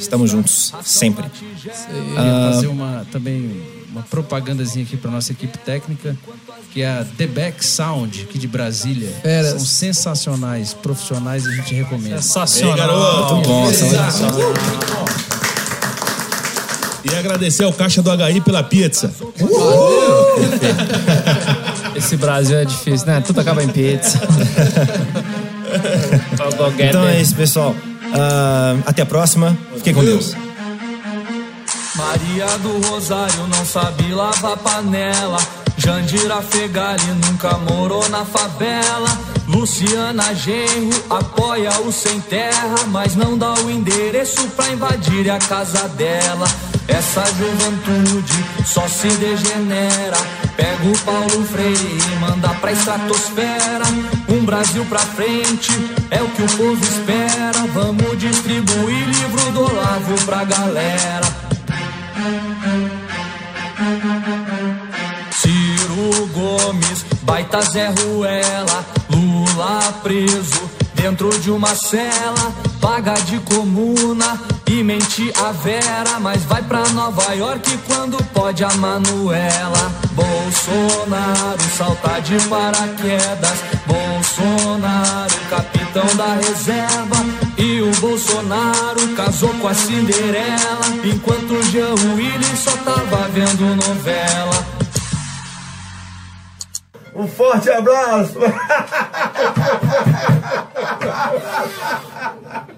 estamos juntos sempre. Uh, fazer uma também uma propagandazinha aqui para nossa equipe técnica, que é a The Back Sound, aqui de Brasília. Pera. São sensacionais, profissionais, a gente recomenda. Sensacional. Ei, garoto. Muito bom, Sensacional. E agradecer ao Caixa do HI pela pizza. Esse Brasil é difícil, né? Tudo acaba em pizza. Então é isso, pessoal. Uh, até a próxima. Fiquem com Deus. Maria do Rosário não sabe lavar panela. Jandira Fegali nunca morou na favela. Luciana Genro apoia o sem terra, mas não dá o endereço pra invadir a casa dela. Essa juventude só se degenera. Pega o Paulo Freire e manda pra estratosfera. Um Brasil pra frente, é o que o povo espera. Vamos distribuir livro do Olavo pra galera. Ciro Gomes, baita Zé Ruela, Lula preso dentro de uma cela, paga de comuna e mente a Vera, mas vai pra Nova York quando pode a Manuela. Bolsonaro salta de paraquedas, Bolsonaro capitão da reserva e o Bolsonaro casou com a Cinderela, enquanto o Jean Willis só tava vendo novela. Um forte abraço!